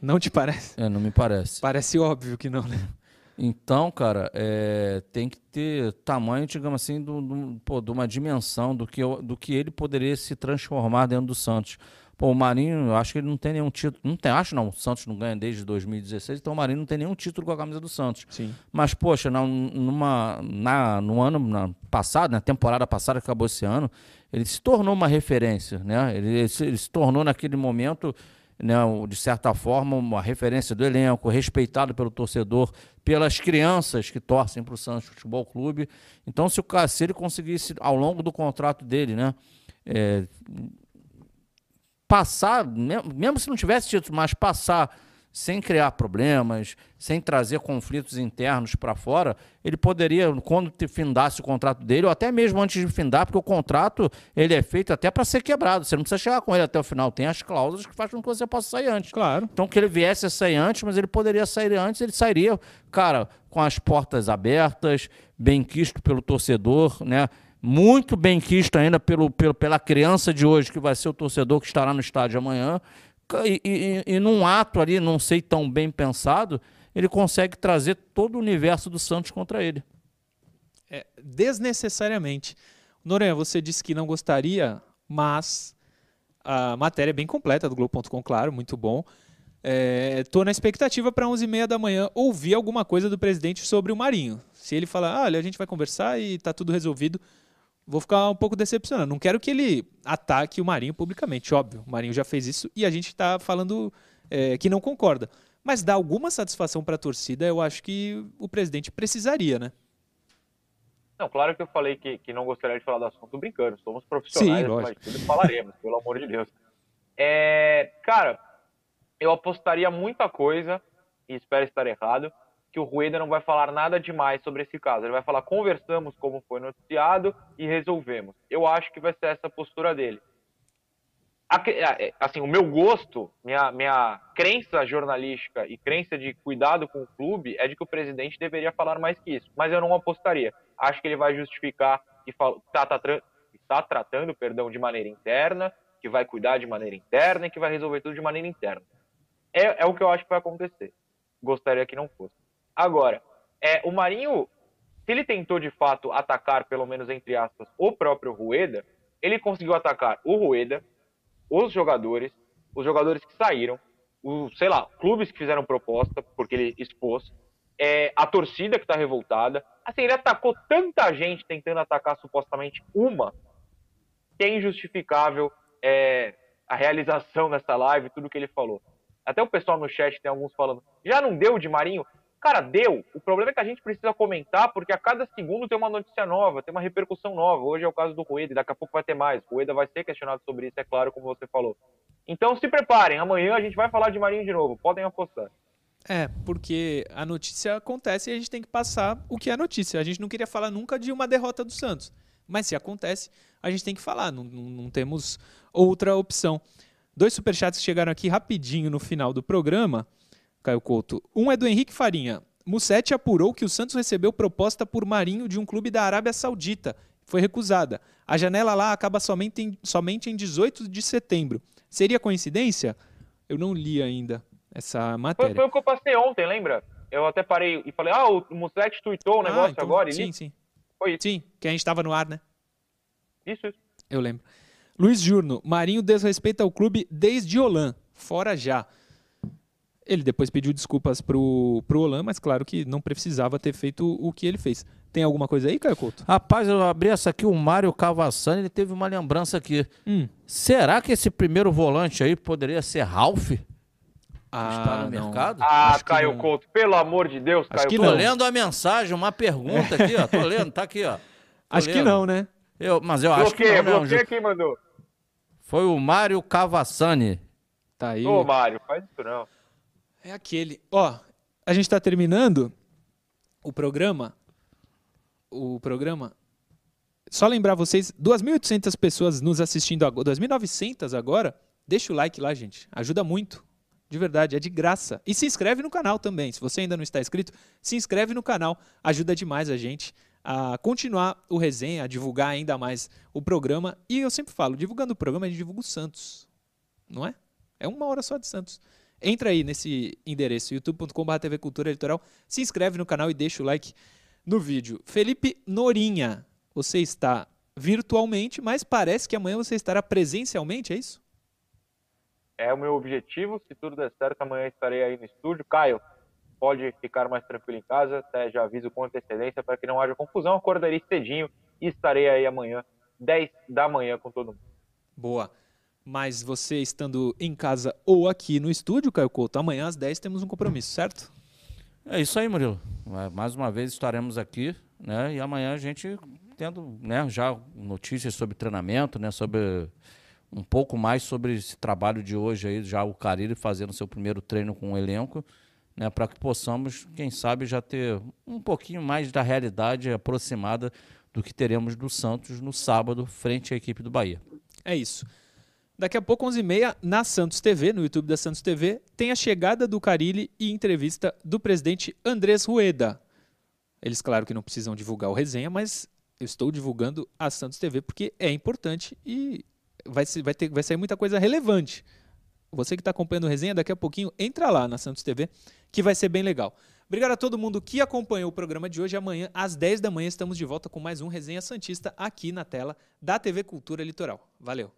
[SPEAKER 1] Não te parece?
[SPEAKER 2] É, não me parece.
[SPEAKER 1] Parece óbvio que não, né?
[SPEAKER 2] Então, cara, é, tem que ter tamanho, digamos assim, do, do, pô, de uma dimensão do que, do que ele poderia se transformar dentro do Santos. Pô, o Marinho, eu acho que ele não tem nenhum título. Não tem, acho não. O Santos não ganha desde 2016, então o Marinho não tem nenhum título com a camisa do Santos.
[SPEAKER 1] Sim.
[SPEAKER 2] Mas, poxa, na, numa, na, no ano na, passado, na temporada passada que acabou esse ano, ele se tornou uma referência, né? Ele, ele, se, ele se tornou naquele momento né, de certa forma, uma referência do elenco, respeitado pelo torcedor, pelas crianças que torcem para o Santos Futebol Clube. Então, se, o, se ele conseguisse, ao longo do contrato dele, né, é, passar, mesmo se não tivesse título, mas passar sem criar problemas, sem trazer conflitos internos para fora, ele poderia, quando findasse o contrato dele, ou até mesmo antes de findar, porque o contrato ele é feito até para ser quebrado. Você não precisa chegar com ele até o final. Tem as cláusulas que fazem com que você possa sair antes.
[SPEAKER 1] Claro.
[SPEAKER 2] Então, que ele viesse a sair antes, mas ele poderia sair antes, ele sairia, cara, com as portas abertas, bem quisto pelo torcedor, né? Muito bem quisto ainda pelo, pelo, pela criança de hoje, que vai ser o torcedor que estará no estádio amanhã e, e, e num ato ali, não sei tão bem pensado, ele consegue trazer todo o universo do Santos contra ele.
[SPEAKER 1] É, desnecessariamente. Noronha, você disse que não gostaria, mas a matéria é bem completa do Globo.com, claro, muito bom. Estou é, na expectativa para 11h30 da manhã ouvir alguma coisa do presidente sobre o Marinho. Se ele falar, ah, olha, a gente vai conversar e está tudo resolvido, vou ficar um pouco decepcionado. Não quero que ele ataque o Marinho publicamente, óbvio. O Marinho já fez isso e a gente está falando é, que não concorda. Mas dar alguma satisfação para a torcida, eu acho que o presidente precisaria, né?
[SPEAKER 4] Não, claro que eu falei que, que não gostaria de falar do assunto brincando. Somos profissionais,
[SPEAKER 1] Sim,
[SPEAKER 4] mas tudo falaremos, pelo amor de Deus. É, cara, eu apostaria muita coisa, e espero estar errado, que o Rueda não vai falar nada demais sobre esse caso. Ele vai falar, conversamos como foi noticiado e resolvemos. Eu acho que vai ser essa a postura dele. É, assim, o meu gosto, minha, minha crença jornalística e crença de cuidado com o clube é de que o presidente deveria falar mais que isso. Mas eu não apostaria. Acho que ele vai justificar que está tá, tá tratando perdão, de maneira interna, que vai cuidar de maneira interna e que vai resolver tudo de maneira interna. É, é o que eu acho que vai acontecer. Gostaria que não fosse. Agora, é, o Marinho, se ele tentou de fato atacar, pelo menos entre aspas, o próprio Rueda, ele conseguiu atacar o Rueda, os jogadores, os jogadores que saíram, os, sei lá, clubes que fizeram proposta, porque ele expôs, é, a torcida que está revoltada. Assim, ele atacou tanta gente tentando atacar supostamente uma, que é injustificável é, a realização dessa live, tudo que ele falou. Até o pessoal no chat tem alguns falando, já não deu de Marinho? Cara, deu. O problema é que a gente precisa comentar, porque a cada segundo tem uma notícia nova, tem uma repercussão nova. Hoje é o caso do Rueda, daqui a pouco vai ter mais. O Rueda vai ser questionado sobre isso, é claro, como você falou. Então se preparem, amanhã a gente vai falar de Marinho de novo, podem apostar.
[SPEAKER 1] É, porque a notícia acontece e a gente tem que passar o que é notícia. A gente não queria falar nunca de uma derrota do Santos. Mas se acontece, a gente tem que falar, não, não, não temos outra opção. Dois superchats chegaram aqui rapidinho no final do programa. Caio Couto. Um é do Henrique Farinha. Mussetti apurou que o Santos recebeu proposta por Marinho de um clube da Arábia Saudita. Foi recusada. A janela lá acaba somente em, somente em 18 de setembro. Seria coincidência? Eu não li ainda essa matéria.
[SPEAKER 4] Foi, foi o que eu passei ontem, lembra? Eu até parei e falei, ah, o Mussetti tweetou o ah, negócio ah, então, agora.
[SPEAKER 1] Sim, sim.
[SPEAKER 4] Foi isso.
[SPEAKER 1] Sim, que a gente estava no ar, né?
[SPEAKER 4] Isso, isso.
[SPEAKER 1] Eu lembro. Luiz Jurno, Marinho desrespeita o clube desde Olan. Fora já. Ele depois pediu desculpas pro, pro Olan, mas claro que não precisava ter feito o que ele fez. Tem alguma coisa aí, Caio Couto?
[SPEAKER 2] Rapaz, eu abri essa aqui, o Mário Cavassani, ele teve uma lembrança aqui. Hum. Será que esse primeiro volante aí poderia ser Ralph?
[SPEAKER 1] Ah, está no não. mercado?
[SPEAKER 4] Ah, Acho Caio Couto, pelo amor de Deus,
[SPEAKER 2] Acho
[SPEAKER 4] Caio
[SPEAKER 2] que Couto. Tô lendo a mensagem, uma pergunta aqui, ó. Tô lendo, tá aqui, ó. Tô
[SPEAKER 1] acho lendo. que não, né?
[SPEAKER 2] Eu, mas eu acho que não.
[SPEAKER 4] Bloqueia quem mandou?
[SPEAKER 2] Foi o Mário Cavassani.
[SPEAKER 1] Tá aí.
[SPEAKER 4] Ô, Mário, faz isso não.
[SPEAKER 1] É aquele. Ó, a gente está terminando o programa. O programa. Só lembrar vocês, 2.800 pessoas nos assistindo agora, 2.900 agora. Deixa o like lá, gente. Ajuda muito. De verdade, é de graça. E se inscreve no canal também. Se você ainda não está inscrito, se inscreve no canal. Ajuda demais a gente a continuar o resenha, a divulgar ainda mais o programa. E eu sempre falo, divulgando o programa, a gente divulga o Santos. Não é? É uma hora só de Santos. Entra aí nesse endereço, youtube.com.br TV Cultura Litoral, se inscreve no canal e deixa o like no vídeo. Felipe Norinha, você está virtualmente, mas parece que amanhã você estará presencialmente, é isso?
[SPEAKER 4] É o meu objetivo. Se tudo der certo, amanhã estarei aí no estúdio. Caio, pode ficar mais tranquilo em casa. Até já aviso com antecedência para que não haja confusão. Acordarei cedinho e estarei aí amanhã, 10 da manhã, com todo mundo.
[SPEAKER 1] Boa. Mas você estando em casa ou aqui no estúdio, Caio Couto, amanhã às 10 temos um compromisso, certo?
[SPEAKER 2] É isso aí, Murilo. Mais uma vez estaremos aqui, né? E amanhã a gente tendo, né, já notícias sobre treinamento, né, sobre um pouco mais sobre esse trabalho de hoje aí, já o Carille fazendo seu primeiro treino com o elenco, né, para que possamos, quem sabe, já ter um pouquinho mais da realidade aproximada do que teremos do Santos no sábado, frente à equipe do Bahia.
[SPEAKER 1] É isso. Daqui a pouco, 11h30, na Santos TV, no YouTube da Santos TV, tem a chegada do Carilli e entrevista do presidente Andrés Rueda. Eles, claro que não precisam divulgar o resenha, mas eu estou divulgando a Santos TV porque é importante e vai, vai, ter, vai sair muita coisa relevante. Você que está acompanhando o resenha, daqui a pouquinho, entra lá na Santos TV, que vai ser bem legal. Obrigado a todo mundo que acompanhou o programa de hoje. Amanhã, às 10 da manhã, estamos de volta com mais um Resenha Santista aqui na tela da TV Cultura Litoral. Valeu!